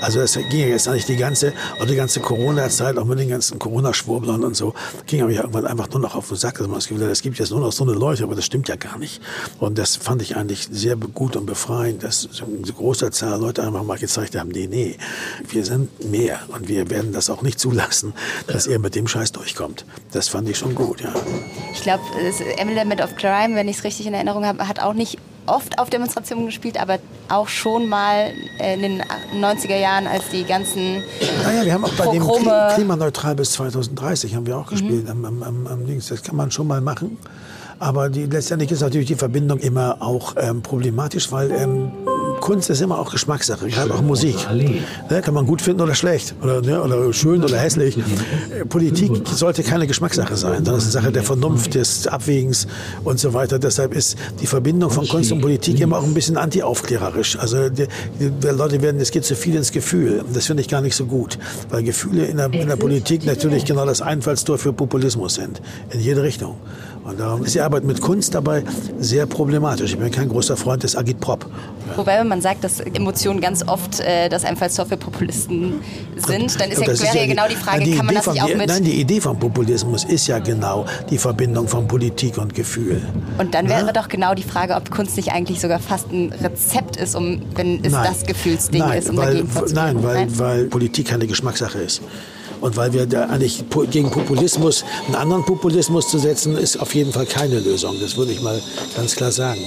[SPEAKER 2] Also das ging ja jetzt eigentlich die ganze, oder die ganze Corona-Zeit, auch mit den ganzen Corona-Schwurblern und so, ging aber ja irgendwann einfach nur noch auf den Sack, dass man das Gefühl hat, es gibt jetzt nur noch so eine Leute, aber das stimmt ja gar nicht. Und das fand ich eigentlich sehr gut und befreiend, dass eine große Zahl Leute einfach mal gezeigt haben, nee, nee, nee, wir sind mehr und wir werden das auch nicht zulassen, dass ihr mit dem Scheiß durchkommt. Das fand ich schon gut, ja.
[SPEAKER 3] Ich glaube, Element of Crime, wenn ich es richtig in Erinnerung habe, hat auch nicht oft auf Demonstrationen gespielt, aber auch schon mal in den 90er Jahren, als die ganzen
[SPEAKER 2] Naja, wir haben auch bei Progrome dem Klimaneutral bis 2030 haben wir auch gespielt mhm. am, am, am Dings. Das kann man schon mal machen. Aber die, letztendlich ist natürlich die Verbindung immer auch ähm, problematisch, weil ähm, Kunst ist immer auch Geschmackssache, gerade auch Musik. Ne, kann man gut finden oder schlecht oder, ne, oder schön oder hässlich. Politik sollte keine Geschmackssache sein, sondern es ist eine Sache der Vernunft, des Abwägens und so weiter. Deshalb ist die Verbindung von Kunst und Politik immer auch ein bisschen antiaufklärerisch. Also die, die Leute werden, es geht zu viel ins Gefühl. Das finde ich gar nicht so gut, weil Gefühle in der, in der Politik natürlich genau das Einfallstor für Populismus sind, in jede Richtung. Und darum ist die Arbeit mit Kunst dabei sehr problematisch. Ich bin kein großer Freund des Agitprop.
[SPEAKER 3] Wobei Man sagt, dass Emotionen ganz oft äh, das Einfallstor für Populisten sind. Dann ist ja, wäre ja, genau die Frage, die kann man Idee das nicht auch mit...
[SPEAKER 2] Nein, die Idee vom Populismus ist ja genau die Verbindung von Politik und Gefühl.
[SPEAKER 3] Und dann wäre ja? doch genau die Frage, ob Kunst nicht eigentlich sogar fast ein Rezept ist, um, wenn es nein. das Gefühlsding
[SPEAKER 2] nein,
[SPEAKER 3] ist, um
[SPEAKER 2] weil,
[SPEAKER 3] dagegen vorzugehen.
[SPEAKER 2] Nein, weil, nein, weil Politik keine Geschmackssache ist. Und weil wir da eigentlich gegen Populismus, einen anderen Populismus zu setzen, ist auf jeden Fall keine Lösung. Das würde ich mal ganz klar sagen.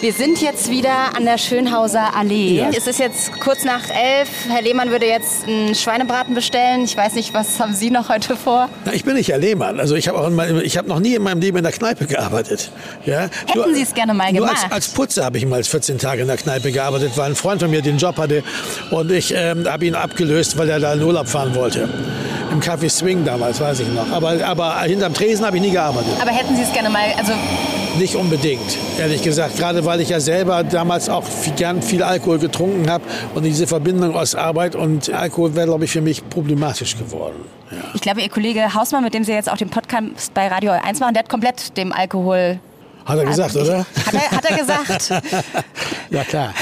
[SPEAKER 3] Wir sind jetzt wieder an der Schönhauser Allee. Ja. Es ist jetzt kurz nach elf. Herr Lehmann würde jetzt einen Schweinebraten bestellen. Ich weiß nicht, was haben Sie noch heute vor?
[SPEAKER 2] Na, ich bin nicht Herr Lehmann. Also ich habe hab noch nie in meinem Leben in der Kneipe gearbeitet. Ja?
[SPEAKER 3] Hätten nur, Sie es gerne mal gemacht?
[SPEAKER 2] Als, als, Putzer habe ich mal 14 Tage in der Kneipe gearbeitet, weil ein Freund von mir den Job hatte und ich ähm, habe ihn abgelöst, weil er da in Urlaub fahren wollte im Café Swing damals, weiß ich noch. Aber, aber hinterm Tresen habe ich nie gearbeitet.
[SPEAKER 3] Aber hätten Sie es gerne mal, also
[SPEAKER 2] nicht unbedingt, ehrlich gesagt. Gerade weil ich ja selber damals auch gern viel Alkohol getrunken habe und diese Verbindung aus Arbeit und Alkohol wäre, glaube ich, für mich problematisch geworden. Ja.
[SPEAKER 3] Ich glaube, Ihr Kollege Hausmann, mit dem Sie jetzt auch den Podcast bei Radio 1 machen, der hat komplett dem Alkohol
[SPEAKER 2] hat er gesagt,
[SPEAKER 3] hat,
[SPEAKER 2] oder?
[SPEAKER 3] Hat er, hat er gesagt.
[SPEAKER 2] ja, klar.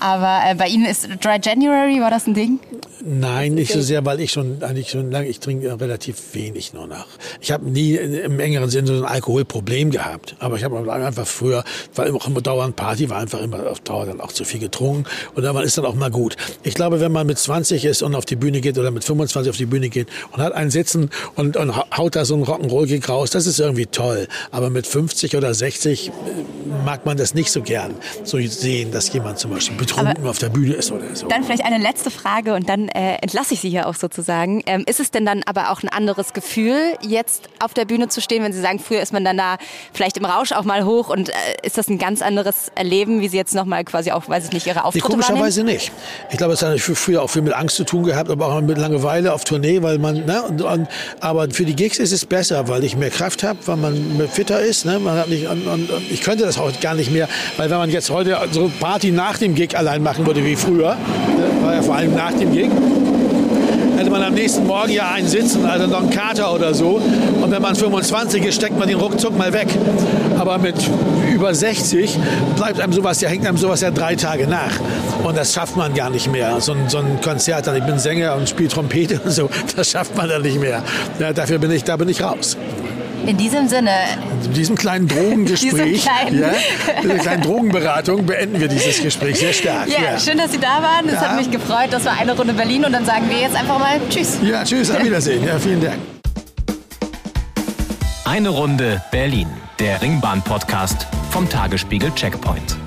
[SPEAKER 3] Aber äh, bei Ihnen ist Dry January, war das ein Ding?
[SPEAKER 2] Nein, nicht so sehr, weil ich schon eigentlich schon lange, ich trinke relativ wenig nur noch. Ich habe nie im engeren Sinne so ein Alkoholproblem gehabt. Aber ich habe einfach früher, war immer, immer dauernd Party, war einfach immer auf Dauer dann auch zu viel getrunken. Und dann ist dann auch mal gut. Ich glaube, wenn man mit 20 ist und auf die Bühne geht oder mit 25 auf die Bühne geht und hat einen Sitzen und, und haut da so einen Rock'n'Roll-Gig raus, das ist irgendwie toll. Aber mit 50 oder 60 äh, mag man das nicht so gern, so sehen, dass jemand zum Beispiel betrunken Aber auf der Bühne ist oder so.
[SPEAKER 3] Dann vielleicht eine letzte Frage und dann äh, entlasse ich Sie hier auch sozusagen. Ähm, ist es denn dann aber auch ein anderes Gefühl, jetzt auf der Bühne zu stehen, wenn Sie sagen, früher ist man dann da vielleicht im Rausch auch mal hoch und äh, ist das ein ganz anderes Erleben, wie Sie jetzt nochmal quasi auch, weiß ich nicht, Ihre Auftritte nee,
[SPEAKER 2] komischerweise wahrnehmen? nicht. Ich glaube, es hat früher auch viel mit Angst zu tun gehabt, aber auch mit Langeweile auf Tournee, weil man, ne, und, und, aber für die Gigs ist es besser, weil ich mehr Kraft habe, weil man fitter ist, ne, man hat nicht, und, und, ich könnte das heute gar nicht mehr, weil wenn man jetzt heute so Party nach dem Gig allein machen würde wie früher, ne, war ja vor allem nach dem Gig, hätte man am nächsten Morgen ja einen sitzen, also noch einen Kater oder so. Und wenn man 25 ist, steckt man den ruckzuck mal weg. Aber mit über 60 bleibt einem sowas, ja, hängt einem sowas ja drei Tage nach. Und das schafft man gar nicht mehr. So ein, so ein Konzert, ich bin Sänger und spiele Trompete und so, das schafft man dann nicht mehr. Ja, dafür bin ich, da bin ich raus.
[SPEAKER 3] In diesem Sinne.
[SPEAKER 2] In diesem kleinen Drogengespräch, kleinen ja, dieser kleinen Drogenberatung beenden wir dieses Gespräch sehr stark.
[SPEAKER 3] Ja, ja. schön, dass Sie da waren. Es ja. hat mich gefreut. Das war eine Runde Berlin und dann sagen wir jetzt einfach mal Tschüss.
[SPEAKER 2] Ja, Tschüss, auf Wiedersehen. Ja, vielen Dank.
[SPEAKER 1] Eine Runde Berlin, der Ringbahn-Podcast vom Tagesspiegel Checkpoint.